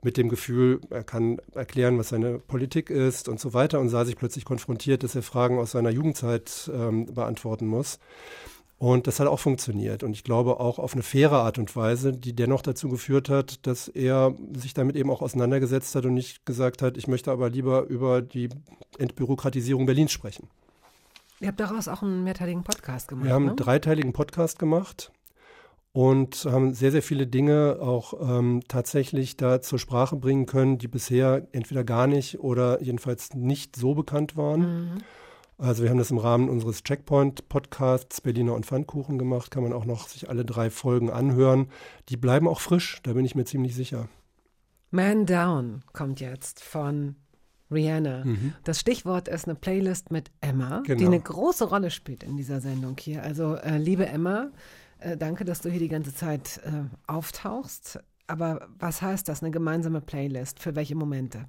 mit dem Gefühl, er kann erklären, was seine Politik ist und so weiter und sah sich plötzlich konfrontiert, dass er Fragen aus seiner Jugendzeit ähm, beantworten muss. Und das hat auch funktioniert. Und ich glaube auch auf eine faire Art und Weise, die dennoch dazu geführt hat, dass er sich damit eben auch auseinandergesetzt hat und nicht gesagt hat, ich möchte aber lieber über die Entbürokratisierung Berlins sprechen. Ihr habt daraus auch einen mehrteiligen Podcast gemacht. Wir haben ne? einen dreiteiligen Podcast gemacht und haben sehr, sehr viele Dinge auch ähm, tatsächlich da zur Sprache bringen können, die bisher entweder gar nicht oder jedenfalls nicht so bekannt waren. Mhm. Also wir haben das im Rahmen unseres Checkpoint-Podcasts Berliner und Pfannkuchen gemacht. Kann man auch noch sich alle drei Folgen anhören. Die bleiben auch frisch, da bin ich mir ziemlich sicher. Man Down kommt jetzt von Rihanna. Mhm. Das Stichwort ist eine Playlist mit Emma, genau. die eine große Rolle spielt in dieser Sendung hier. Also äh, liebe Emma, äh, danke, dass du hier die ganze Zeit äh, auftauchst. Aber was heißt das, eine gemeinsame Playlist? Für welche Momente?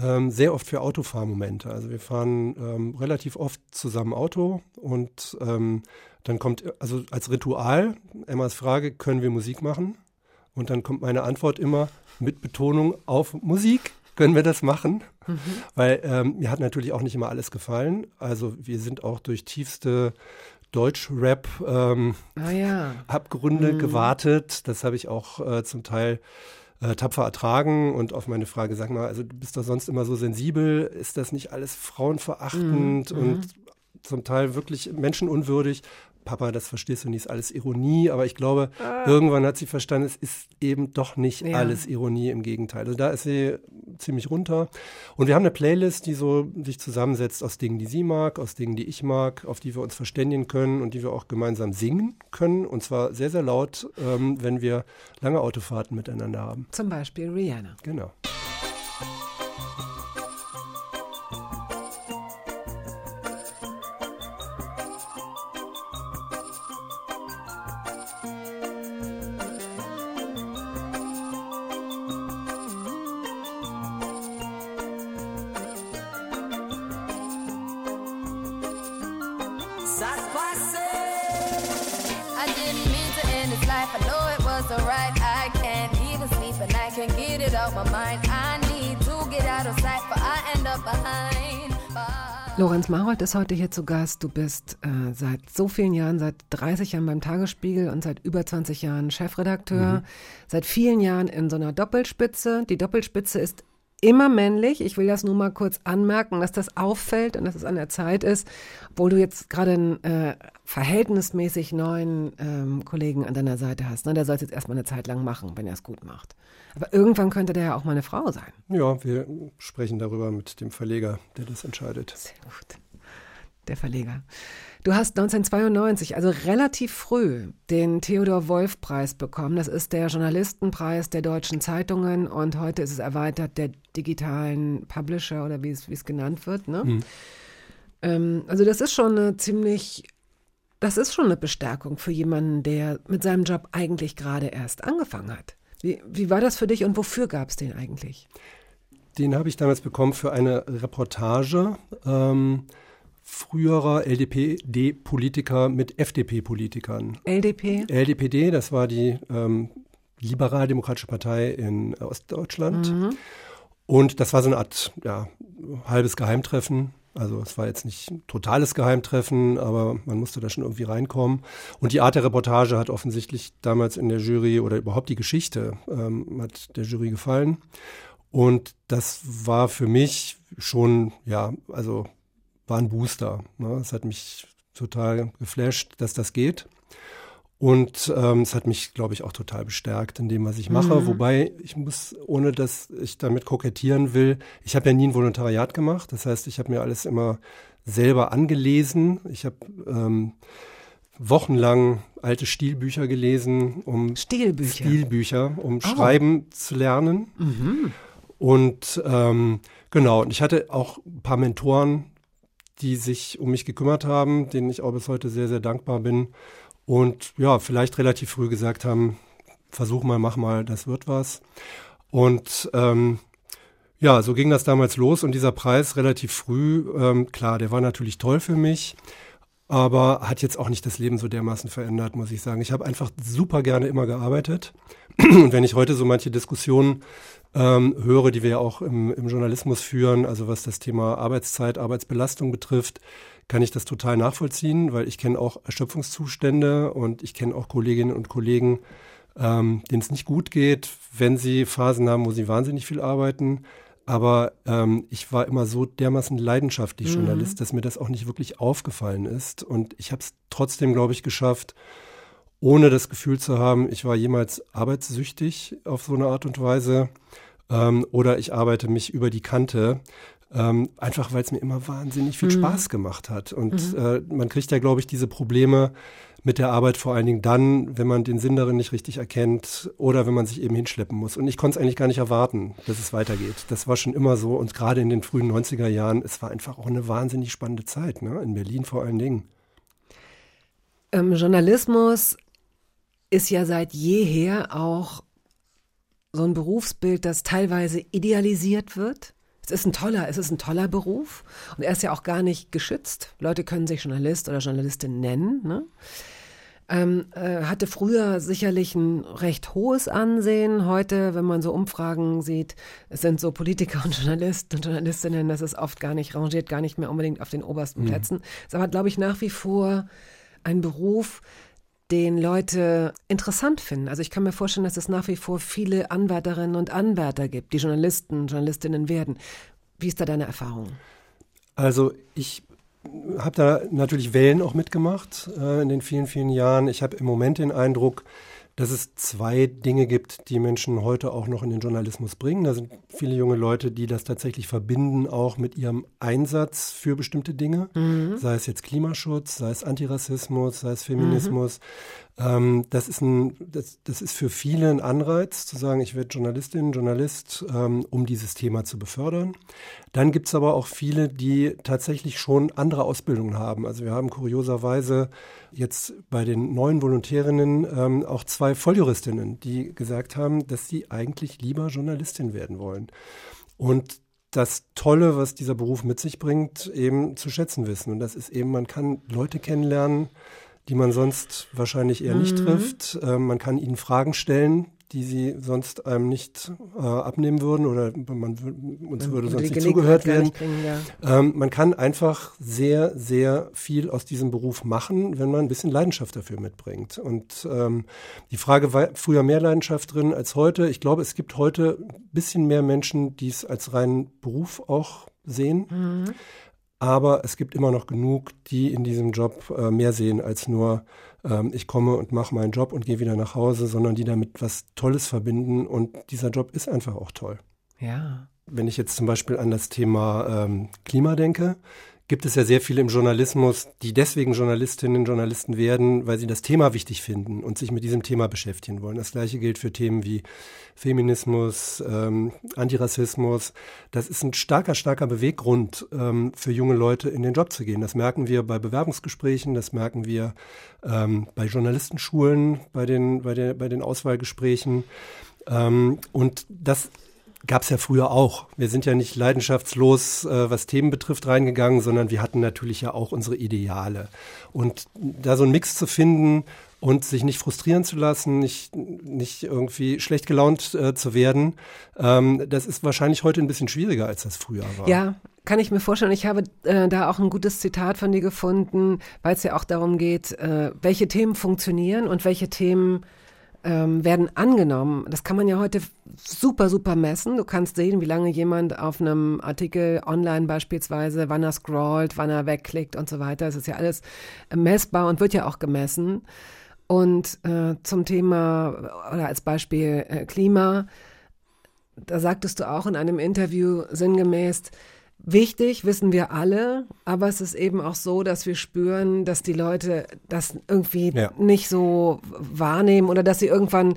Ähm, sehr oft für Autofahrmomente. Also wir fahren ähm, relativ oft zusammen Auto und ähm, dann kommt, also als Ritual, Emmas Frage, können wir Musik machen? Und dann kommt meine Antwort immer mit Betonung auf Musik. Können wir das machen? Mhm. Weil ähm, mir hat natürlich auch nicht immer alles gefallen. Also wir sind auch durch tiefste Deutsch-Rap ähm, ah, ja. Mhm. gewartet. Das habe ich auch äh, zum Teil äh, tapfer ertragen. Und auf meine Frage, sag mal, also du bist doch sonst immer so sensibel, ist das nicht alles frauenverachtend mhm. und zum Teil wirklich menschenunwürdig? Papa, das verstehst du nicht, ist alles Ironie. Aber ich glaube, ah. irgendwann hat sie verstanden, es ist eben doch nicht ja. alles Ironie, im Gegenteil. Also da ist sie ziemlich runter. Und wir haben eine Playlist, die so sich zusammensetzt aus Dingen, die sie mag, aus Dingen, die ich mag, auf die wir uns verständigen können und die wir auch gemeinsam singen können. Und zwar sehr, sehr laut, ähm, wenn wir lange Autofahrten miteinander haben. Zum Beispiel Rihanna. Genau. Lorenz Marold ist heute hier zu Gast. Du bist äh, seit so vielen Jahren, seit 30 Jahren beim Tagesspiegel und seit über 20 Jahren Chefredakteur. Mhm. Seit vielen Jahren in so einer Doppelspitze. Die Doppelspitze ist immer männlich. Ich will das nur mal kurz anmerken, dass das auffällt und dass es an der Zeit ist, obwohl du jetzt gerade einen äh, verhältnismäßig neuen ähm, Kollegen an deiner Seite hast. Ne? Der soll es jetzt erstmal eine Zeit lang machen, wenn er es gut macht. Aber irgendwann könnte der ja auch mal eine Frau sein. Ja, wir sprechen darüber mit dem Verleger, der das entscheidet. Sehr gut. Der Verleger. Du hast 1992, also relativ früh, den Theodor Wolf Preis bekommen. Das ist der Journalistenpreis der deutschen Zeitungen und heute ist es erweitert der digitalen Publisher oder wie es, wie es genannt wird. Ne? Mhm. Ähm, also das ist schon eine ziemlich, das ist schon eine Bestärkung für jemanden, der mit seinem Job eigentlich gerade erst angefangen hat. Wie, wie war das für dich und wofür gab es den eigentlich? Den habe ich damals bekommen für eine Reportage. Ähm, früherer LDPD-Politiker mit FDP-Politikern. LDP? LDPD, das war die ähm, Liberaldemokratische Partei in Ostdeutschland. Mhm. Und das war so eine Art ja, halbes Geheimtreffen. Also es war jetzt nicht ein totales Geheimtreffen, aber man musste da schon irgendwie reinkommen. Und die Art der Reportage hat offensichtlich damals in der Jury oder überhaupt die Geschichte ähm, hat der Jury gefallen. Und das war für mich schon, ja, also war ein Booster. Ne? Es hat mich total geflasht, dass das geht. Und ähm, es hat mich, glaube ich, auch total bestärkt in dem, was ich mache. Mhm. Wobei ich muss, ohne dass ich damit kokettieren will, ich habe ja nie ein Volontariat gemacht. Das heißt, ich habe mir alles immer selber angelesen. Ich habe ähm, wochenlang alte Stilbücher gelesen, um Stilbücher, Stilbücher um oh. Schreiben zu lernen. Mhm. Und ähm, genau, und ich hatte auch ein paar Mentoren, die sich um mich gekümmert haben, denen ich auch bis heute sehr, sehr dankbar bin. Und ja, vielleicht relativ früh gesagt haben, versuch mal, mach mal, das wird was. Und ähm, ja, so ging das damals los und dieser Preis relativ früh, ähm, klar, der war natürlich toll für mich, aber hat jetzt auch nicht das Leben so dermaßen verändert, muss ich sagen. Ich habe einfach super gerne immer gearbeitet. Und wenn ich heute so manche Diskussionen ähm, höre, die wir ja auch im, im Journalismus führen, also was das Thema Arbeitszeit, Arbeitsbelastung betrifft, kann ich das total nachvollziehen, weil ich kenne auch Erschöpfungszustände und ich kenne auch Kolleginnen und Kollegen, ähm, denen es nicht gut geht, wenn sie Phasen haben, wo sie wahnsinnig viel arbeiten. Aber ähm, ich war immer so dermaßen leidenschaftlich mhm. Journalist, dass mir das auch nicht wirklich aufgefallen ist. Und ich habe es trotzdem, glaube ich, geschafft, ohne das Gefühl zu haben, ich war jemals arbeitssüchtig auf so eine Art und Weise ähm, oder ich arbeite mich über die Kante. Ähm, einfach weil es mir immer wahnsinnig viel mhm. Spaß gemacht hat. Und mhm. äh, man kriegt ja, glaube ich, diese Probleme mit der Arbeit vor allen Dingen dann, wenn man den Sinn darin nicht richtig erkennt oder wenn man sich eben hinschleppen muss. Und ich konnte es eigentlich gar nicht erwarten, dass es weitergeht. Das war schon immer so. Und gerade in den frühen 90er Jahren, es war einfach auch eine wahnsinnig spannende Zeit, ne? in Berlin vor allen Dingen. Ähm, Journalismus ist ja seit jeher auch so ein Berufsbild, das teilweise idealisiert wird. Es ist ein toller, es ist ein toller Beruf und er ist ja auch gar nicht geschützt. Leute können sich Journalist oder Journalistin nennen. Ne? Ähm, äh, hatte früher sicherlich ein recht hohes Ansehen. Heute, wenn man so Umfragen sieht, es sind so Politiker und Journalisten und Journalistinnen, das ist oft gar nicht rangiert, gar nicht mehr unbedingt auf den obersten mhm. Plätzen. Ist aber, glaube ich, nach wie vor ein Beruf, den Leute interessant finden. Also ich kann mir vorstellen, dass es nach wie vor viele Anwärterinnen und Anwärter gibt, die Journalisten, Journalistinnen werden. Wie ist da deine Erfahrung? Also ich habe da natürlich Wellen auch mitgemacht äh, in den vielen, vielen Jahren. Ich habe im Moment den Eindruck, dass es zwei Dinge gibt, die Menschen heute auch noch in den Journalismus bringen. Da sind viele junge Leute, die das tatsächlich verbinden, auch mit ihrem Einsatz für bestimmte Dinge, mhm. sei es jetzt Klimaschutz, sei es Antirassismus, sei es Feminismus. Mhm. Ähm, das, ist ein, das, das ist für viele ein Anreiz, zu sagen, ich werde Journalistin, Journalist, ähm, um dieses Thema zu befördern. Dann gibt es aber auch viele, die tatsächlich schon andere Ausbildungen haben. Also wir haben kurioserweise jetzt bei den neuen Volontärinnen ähm, auch zwei Volljuristinnen, die gesagt haben, dass sie eigentlich lieber Journalistin werden wollen. Und das Tolle, was dieser Beruf mit sich bringt, eben zu schätzen wissen. Und das ist eben, man kann Leute kennenlernen, die man sonst wahrscheinlich eher nicht mhm. trifft. Ähm, man kann ihnen Fragen stellen, die sie sonst einem nicht äh, abnehmen würden oder man uns man würde sonst nicht zugehört werden. Nicht bringen, ja. ähm, man kann einfach sehr, sehr viel aus diesem Beruf machen, wenn man ein bisschen Leidenschaft dafür mitbringt. Und ähm, die Frage war früher mehr Leidenschaft drin als heute. Ich glaube, es gibt heute ein bisschen mehr Menschen, die es als reinen Beruf auch sehen. Mhm. Aber es gibt immer noch genug, die in diesem Job äh, mehr sehen als nur, ähm, ich komme und mache meinen Job und gehe wieder nach Hause, sondern die damit was Tolles verbinden. Und dieser Job ist einfach auch toll. Ja. Wenn ich jetzt zum Beispiel an das Thema ähm, Klima denke, gibt es ja sehr viele im Journalismus, die deswegen Journalistinnen und Journalisten werden, weil sie das Thema wichtig finden und sich mit diesem Thema beschäftigen wollen. Das gleiche gilt für Themen wie Feminismus, ähm, Antirassismus. Das ist ein starker, starker Beweggrund ähm, für junge Leute in den Job zu gehen. Das merken wir bei Bewerbungsgesprächen, das merken wir ähm, bei Journalistenschulen, bei den, bei, der, bei den Auswahlgesprächen. Ähm, und das gab es ja früher auch. Wir sind ja nicht leidenschaftslos, äh, was Themen betrifft, reingegangen, sondern wir hatten natürlich ja auch unsere Ideale. Und da so einen Mix zu finden und sich nicht frustrieren zu lassen, nicht, nicht irgendwie schlecht gelaunt äh, zu werden, ähm, das ist wahrscheinlich heute ein bisschen schwieriger, als das früher war. Ja, kann ich mir vorstellen. Ich habe äh, da auch ein gutes Zitat von dir gefunden, weil es ja auch darum geht, äh, welche Themen funktionieren und welche Themen ähm, werden angenommen. Das kann man ja heute super, super messen. Du kannst sehen, wie lange jemand auf einem Artikel online beispielsweise, wann er scrollt, wann er wegklickt und so weiter. Das ist ja alles messbar und wird ja auch gemessen. Und äh, zum Thema oder als Beispiel äh, Klima, da sagtest du auch in einem Interview sinngemäß, Wichtig, wissen wir alle, aber es ist eben auch so, dass wir spüren, dass die Leute das irgendwie ja. nicht so wahrnehmen oder dass sie irgendwann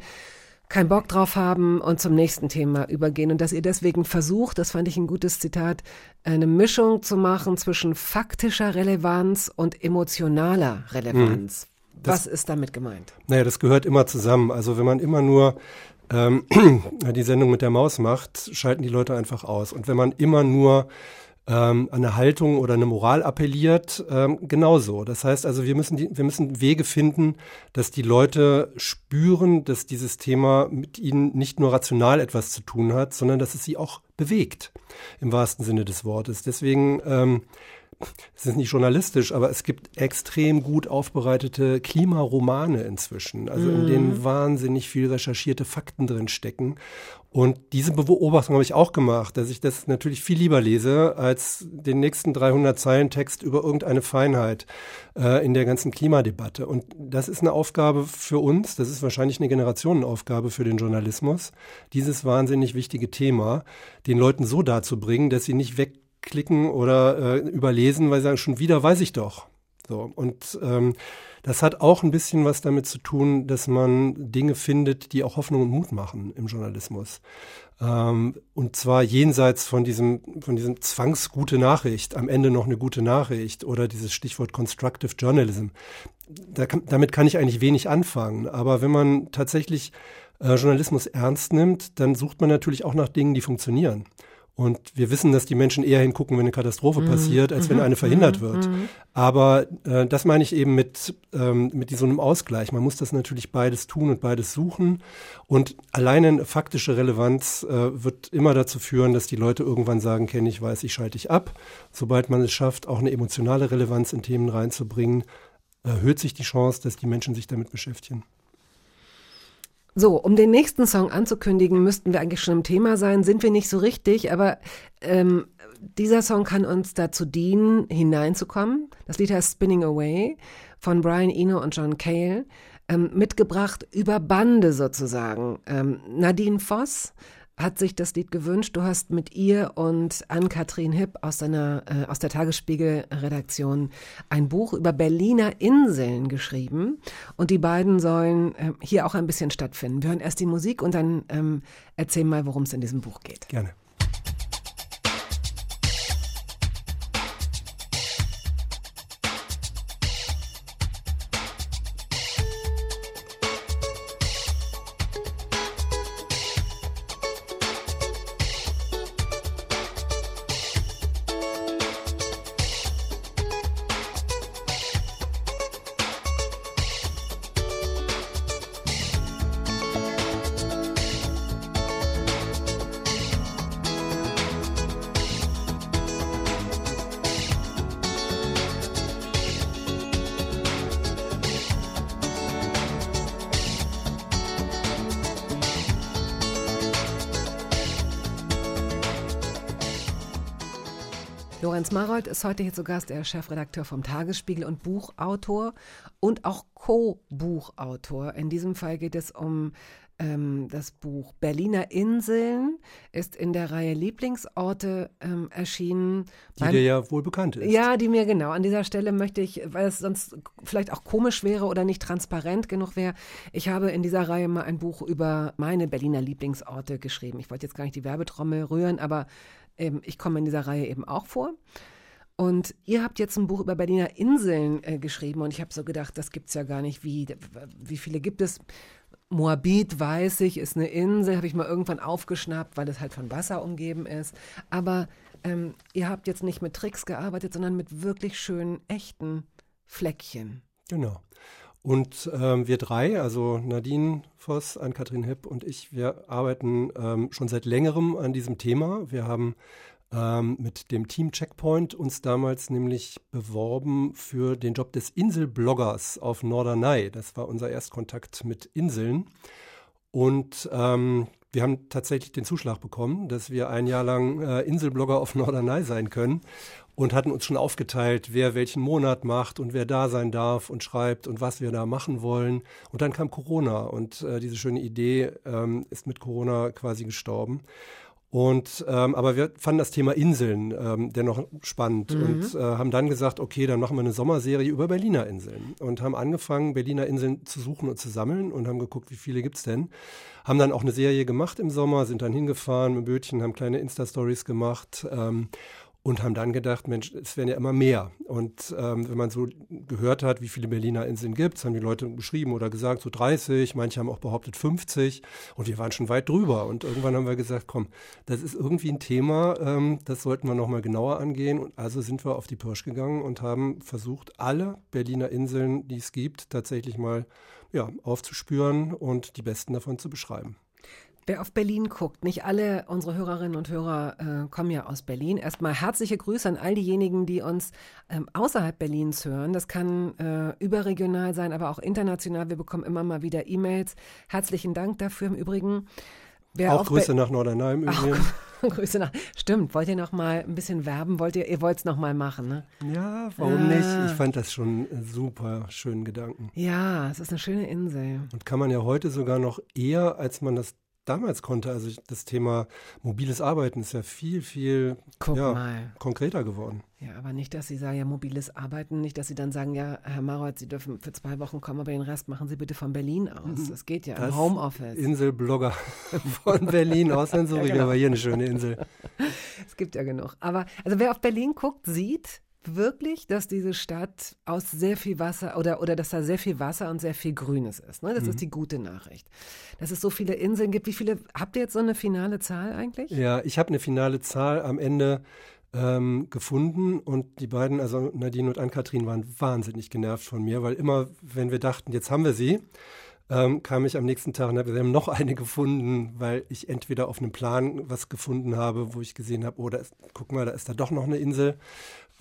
keinen Bock drauf haben und zum nächsten Thema übergehen und dass ihr deswegen versucht, das fand ich ein gutes Zitat, eine Mischung zu machen zwischen faktischer Relevanz und emotionaler Relevanz. Hm. Das, Was ist damit gemeint? Naja, das gehört immer zusammen. Also wenn man immer nur ähm, die Sendung mit der Maus macht, schalten die Leute einfach aus. Und wenn man immer nur ähm, eine Haltung oder eine Moral appelliert, ähm, genauso. Das heißt also, wir müssen, die, wir müssen Wege finden, dass die Leute spüren, dass dieses Thema mit ihnen nicht nur rational etwas zu tun hat, sondern dass es sie auch bewegt, im wahrsten Sinne des Wortes. Deswegen ähm, es ist nicht journalistisch, aber es gibt extrem gut aufbereitete Klimaromane inzwischen, also mhm. in denen mhm. wahnsinnig viel recherchierte Fakten drin stecken. Und diese Beobachtung habe ich auch gemacht, dass ich das natürlich viel lieber lese als den nächsten 300 Zeilen Text über irgendeine Feinheit äh, in der ganzen Klimadebatte. Und das ist eine Aufgabe für uns, das ist wahrscheinlich eine Generationenaufgabe für den Journalismus, dieses wahnsinnig wichtige Thema den Leuten so darzubringen, dass sie nicht weg klicken oder äh, überlesen, weil sie sagen, schon wieder weiß ich doch. So, und ähm, das hat auch ein bisschen was damit zu tun, dass man Dinge findet, die auch Hoffnung und Mut machen im Journalismus. Ähm, und zwar jenseits von diesem, von diesem Zwangsgute Nachricht, am Ende noch eine gute Nachricht oder dieses Stichwort Constructive Journalism. Da damit kann ich eigentlich wenig anfangen. Aber wenn man tatsächlich äh, Journalismus ernst nimmt, dann sucht man natürlich auch nach Dingen, die funktionieren. Und wir wissen, dass die Menschen eher hingucken, wenn eine Katastrophe mhm. passiert, als wenn mhm. eine verhindert mhm. wird. Mhm. Aber äh, das meine ich eben mit, ähm, mit so einem Ausgleich. Man muss das natürlich beides tun und beides suchen. Und alleine eine faktische Relevanz äh, wird immer dazu führen, dass die Leute irgendwann sagen, kenne ich, weiß ich, schalte ich ab. Sobald man es schafft, auch eine emotionale Relevanz in Themen reinzubringen, erhöht sich die Chance, dass die Menschen sich damit beschäftigen. So, um den nächsten Song anzukündigen, müssten wir eigentlich schon im Thema sein. Sind wir nicht so richtig, aber ähm, dieser Song kann uns dazu dienen, hineinzukommen. Das Lied heißt Spinning Away von Brian Eno und John Cale, ähm, mitgebracht über Bande sozusagen. Ähm, Nadine Voss hat sich das Lied gewünscht. Du hast mit ihr und Ann-Kathrin Hipp aus, seiner, äh, aus der Tagesspiegel-Redaktion ein Buch über Berliner Inseln geschrieben. Und die beiden sollen äh, hier auch ein bisschen stattfinden. Wir hören erst die Musik und dann ähm, erzählen mal, worum es in diesem Buch geht. Gerne. Ist heute hier zu Gast, er ist Chefredakteur vom Tagesspiegel und Buchautor und auch Co-Buchautor. In diesem Fall geht es um ähm, das Buch Berliner Inseln, ist in der Reihe Lieblingsorte ähm, erschienen. Die dir ja wohl bekannt ist. Ja, die mir genau. An dieser Stelle möchte ich, weil es sonst vielleicht auch komisch wäre oder nicht transparent genug wäre, ich habe in dieser Reihe mal ein Buch über meine Berliner Lieblingsorte geschrieben. Ich wollte jetzt gar nicht die Werbetrommel rühren, aber ähm, ich komme in dieser Reihe eben auch vor. Und ihr habt jetzt ein Buch über Berliner Inseln äh, geschrieben und ich habe so gedacht, das gibt es ja gar nicht. Wie, wie viele gibt es? Moabit, weiß ich, ist eine Insel, habe ich mal irgendwann aufgeschnappt, weil es halt von Wasser umgeben ist. Aber ähm, ihr habt jetzt nicht mit Tricks gearbeitet, sondern mit wirklich schönen, echten Fleckchen. Genau. Und ähm, wir drei, also Nadine Voss, Ann-Kathrin Hipp und ich, wir arbeiten ähm, schon seit längerem an diesem Thema. Wir haben ähm, mit dem Team Checkpoint uns damals nämlich beworben für den Job des Inselbloggers auf Norderney. Das war unser Erstkontakt mit Inseln. Und ähm, wir haben tatsächlich den Zuschlag bekommen, dass wir ein Jahr lang äh, Inselblogger auf Norderney sein können und hatten uns schon aufgeteilt, wer welchen Monat macht und wer da sein darf und schreibt und was wir da machen wollen. Und dann kam Corona und äh, diese schöne Idee ähm, ist mit Corona quasi gestorben. Und ähm, aber wir fanden das Thema Inseln ähm, dennoch spannend mhm. und äh, haben dann gesagt, okay, dann machen wir eine Sommerserie über Berliner Inseln und haben angefangen, Berliner Inseln zu suchen und zu sammeln und haben geguckt, wie viele gibt's denn. Haben dann auch eine Serie gemacht im Sommer, sind dann hingefahren mit Bötchen, haben kleine Insta-Stories gemacht ähm, und haben dann gedacht, Mensch, es werden ja immer mehr. Und ähm, wenn man so gehört hat, wie viele Berliner Inseln gibt es, haben die Leute geschrieben oder gesagt, so 30, manche haben auch behauptet 50 und wir waren schon weit drüber. Und irgendwann haben wir gesagt, komm, das ist irgendwie ein Thema, ähm, das sollten wir nochmal genauer angehen. Und also sind wir auf die Pirsch gegangen und haben versucht, alle Berliner Inseln, die es gibt, tatsächlich mal ja, aufzuspüren und die besten davon zu beschreiben. Wer auf Berlin guckt, nicht alle unsere Hörerinnen und Hörer äh, kommen ja aus Berlin. Erstmal herzliche Grüße an all diejenigen, die uns ähm, außerhalb Berlins hören. Das kann äh, überregional sein, aber auch international. Wir bekommen immer mal wieder E-Mails. Herzlichen Dank dafür im Übrigen. Wer auch Grüße nach Norderney im Übrigen. Grüße nach. Stimmt, wollt ihr noch mal ein bisschen werben? Wollt ihr, ihr wollt es noch mal machen, ne? Ja, warum ja. nicht? Ich fand das schon super schönen Gedanken. Ja, es ist eine schöne Insel. Und kann man ja heute sogar noch eher, als man das damals konnte. Also das Thema mobiles Arbeiten ist ja viel, viel ja, konkreter geworden. Ja, aber nicht, dass Sie sagen, ja, mobiles Arbeiten, nicht, dass Sie dann sagen, ja, Herr Marold, Sie dürfen für zwei Wochen kommen, aber den Rest machen Sie bitte von Berlin aus. Das geht ja das im Homeoffice. Inselblogger von Berlin aus, dann suche genau. aber hier eine schöne Insel. Es gibt ja genug. Aber also wer auf Berlin guckt, sieht, wirklich, dass diese Stadt aus sehr viel Wasser oder, oder dass da sehr viel Wasser und sehr viel Grünes ist. Ne? Das mhm. ist die gute Nachricht. Dass es so viele Inseln gibt. Wie viele, habt ihr jetzt so eine finale Zahl eigentlich? Ja, ich habe eine finale Zahl am Ende ähm, gefunden und die beiden, also Nadine und Ann-Kathrin, waren wahnsinnig genervt von mir, weil immer, wenn wir dachten, jetzt haben wir sie, ähm, kam ich am nächsten Tag und habe, wir haben noch eine gefunden, weil ich entweder auf einem Plan was gefunden habe, wo ich gesehen habe, oh, ist, guck mal, da ist da doch noch eine Insel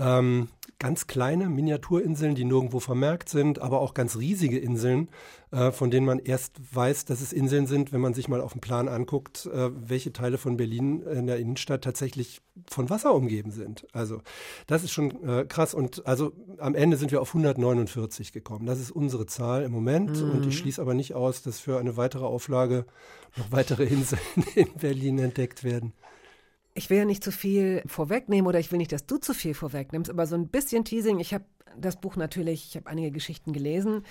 Ähm, ganz kleine Miniaturinseln, die nirgendwo vermerkt sind, aber auch ganz riesige Inseln, äh, von denen man erst weiß, dass es Inseln sind, wenn man sich mal auf dem Plan anguckt, äh, welche Teile von Berlin in der Innenstadt tatsächlich von Wasser umgeben sind. Also das ist schon äh, krass. Und also am Ende sind wir auf 149 gekommen. Das ist unsere Zahl im Moment. Mhm. Und ich schließe aber nicht aus, dass für eine weitere Auflage noch weitere Inseln in Berlin entdeckt werden ich will ja nicht zu viel vorwegnehmen oder ich will nicht, dass du zu viel vorwegnimmst, aber so ein bisschen Teasing. Ich habe das Buch natürlich, ich habe einige Geschichten gelesen.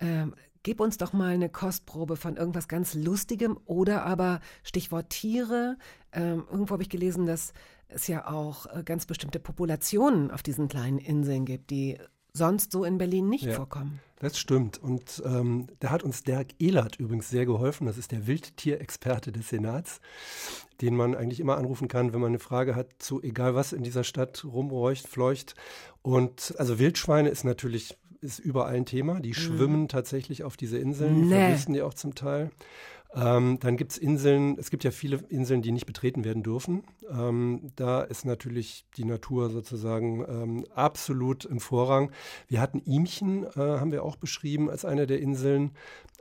Ähm, gib uns doch mal eine Kostprobe von irgendwas ganz Lustigem oder aber Stichwort Tiere. Ähm, irgendwo habe ich gelesen, dass es ja auch äh, ganz bestimmte Populationen auf diesen kleinen Inseln gibt, die sonst so in Berlin nicht ja, vorkommen. Das stimmt. Und ähm, da hat uns Dirk Ehlert übrigens sehr geholfen. Das ist der Wildtierexperte des Senats, den man eigentlich immer anrufen kann, wenn man eine Frage hat zu egal was in dieser Stadt rumräucht, fleucht. Und also Wildschweine ist natürlich ist überall ein Thema. Die mhm. schwimmen tatsächlich auf diese Inseln, nee. vermissen die auch zum Teil. Ähm, dann gibt es Inseln, es gibt ja viele Inseln, die nicht betreten werden dürfen. Ähm, da ist natürlich die Natur sozusagen ähm, absolut im Vorrang. Wir hatten Ihmchen, äh, haben wir auch beschrieben als eine der Inseln.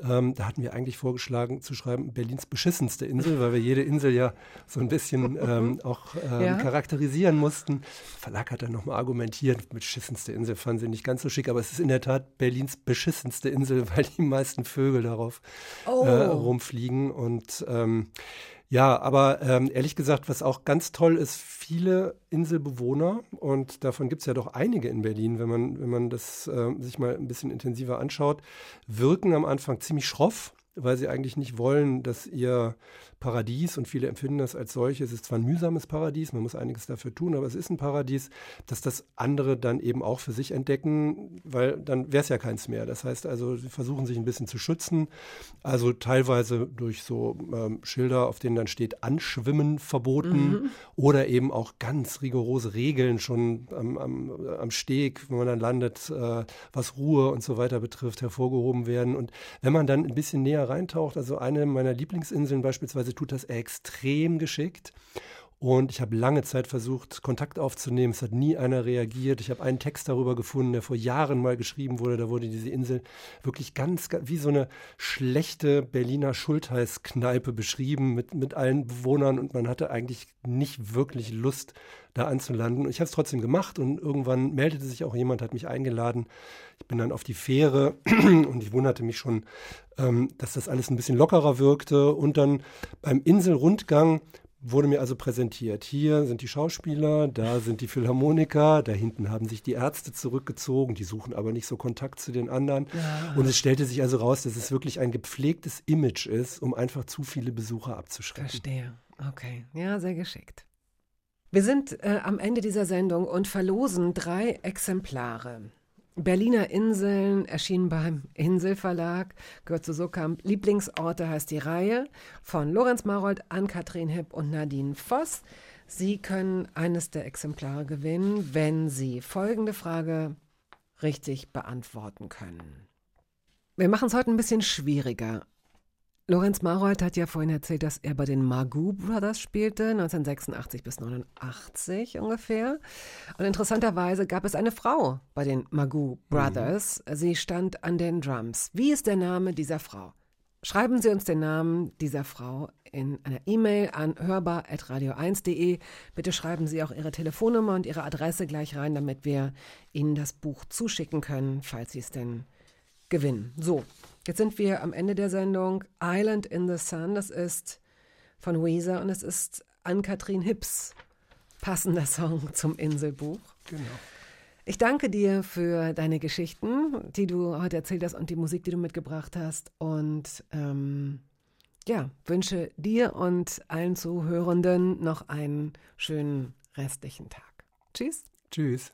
Ähm, da hatten wir eigentlich vorgeschlagen zu schreiben, Berlins beschissenste Insel, weil wir jede Insel ja so ein bisschen ähm, auch ähm, ja. charakterisieren mussten. Der Verlag hat dann nochmal argumentiert, beschissenste Insel fanden sie nicht ganz so schick, aber es ist in der Tat Berlins beschissenste Insel, weil die meisten Vögel darauf oh. äh, rumfliegen und ähm, ja, aber ähm, ehrlich gesagt, was auch ganz toll ist, viele Inselbewohner, und davon gibt es ja doch einige in Berlin, wenn man, wenn man das äh, sich mal ein bisschen intensiver anschaut, wirken am Anfang ziemlich schroff weil sie eigentlich nicht wollen, dass ihr Paradies, und viele empfinden das als solches, es ist zwar ein mühsames Paradies, man muss einiges dafür tun, aber es ist ein Paradies, dass das andere dann eben auch für sich entdecken, weil dann wäre es ja keins mehr. Das heißt also, sie versuchen sich ein bisschen zu schützen, also teilweise durch so ähm, Schilder, auf denen dann steht Anschwimmen verboten mhm. oder eben auch ganz rigorose Regeln schon am, am, am Steg, wenn man dann landet, äh, was Ruhe und so weiter betrifft, hervorgehoben werden. Und wenn man dann ein bisschen näher reintaucht, also eine meiner Lieblingsinseln beispielsweise tut das extrem geschickt. Und ich habe lange Zeit versucht, Kontakt aufzunehmen. Es hat nie einer reagiert. Ich habe einen Text darüber gefunden, der vor Jahren mal geschrieben wurde. Da wurde diese Insel wirklich ganz, ganz wie so eine schlechte Berliner Schultheißkneipe beschrieben mit, mit allen Bewohnern. Und man hatte eigentlich nicht wirklich Lust, da anzulanden. Ich habe es trotzdem gemacht und irgendwann meldete sich auch jemand, hat mich eingeladen. Ich bin dann auf die Fähre und ich wunderte mich schon, ähm, dass das alles ein bisschen lockerer wirkte. Und dann beim Inselrundgang wurde mir also präsentiert. Hier sind die Schauspieler, da sind die Philharmoniker, da hinten haben sich die Ärzte zurückgezogen, die suchen aber nicht so Kontakt zu den anderen. Ja. Und es stellte sich also raus, dass es wirklich ein gepflegtes Image ist, um einfach zu viele Besucher abzuschrecken. Verstehe. Okay. Ja, sehr geschickt. Wir sind äh, am Ende dieser Sendung und verlosen drei Exemplare. Berliner Inseln erschienen beim Inselverlag, gehört zu Sokamp. Lieblingsorte heißt die Reihe von Lorenz Marold, Ann-Kathrin Hipp und Nadine Voss. Sie können eines der Exemplare gewinnen, wenn Sie folgende Frage richtig beantworten können. Wir machen es heute ein bisschen schwieriger. Lorenz Marold hat ja vorhin erzählt, dass er bei den Magoo Brothers spielte, 1986 bis 89 ungefähr. Und interessanterweise gab es eine Frau bei den Magoo Brothers. Mhm. Sie stand an den Drums. Wie ist der Name dieser Frau? Schreiben Sie uns den Namen dieser Frau in einer E-Mail an hörbar.radio1.de. Bitte schreiben Sie auch Ihre Telefonnummer und Ihre Adresse gleich rein, damit wir Ihnen das Buch zuschicken können, falls Sie es denn gewinnen. So, Jetzt sind wir am Ende der Sendung. Island in the Sun, das ist von Weezer und es ist Ann-Kathrin Hips passender Song zum Inselbuch. Genau. Ich danke dir für deine Geschichten, die du heute erzählt hast und die Musik, die du mitgebracht hast. Und ähm, ja, wünsche dir und allen Zuhörenden noch einen schönen restlichen Tag. Tschüss. Tschüss.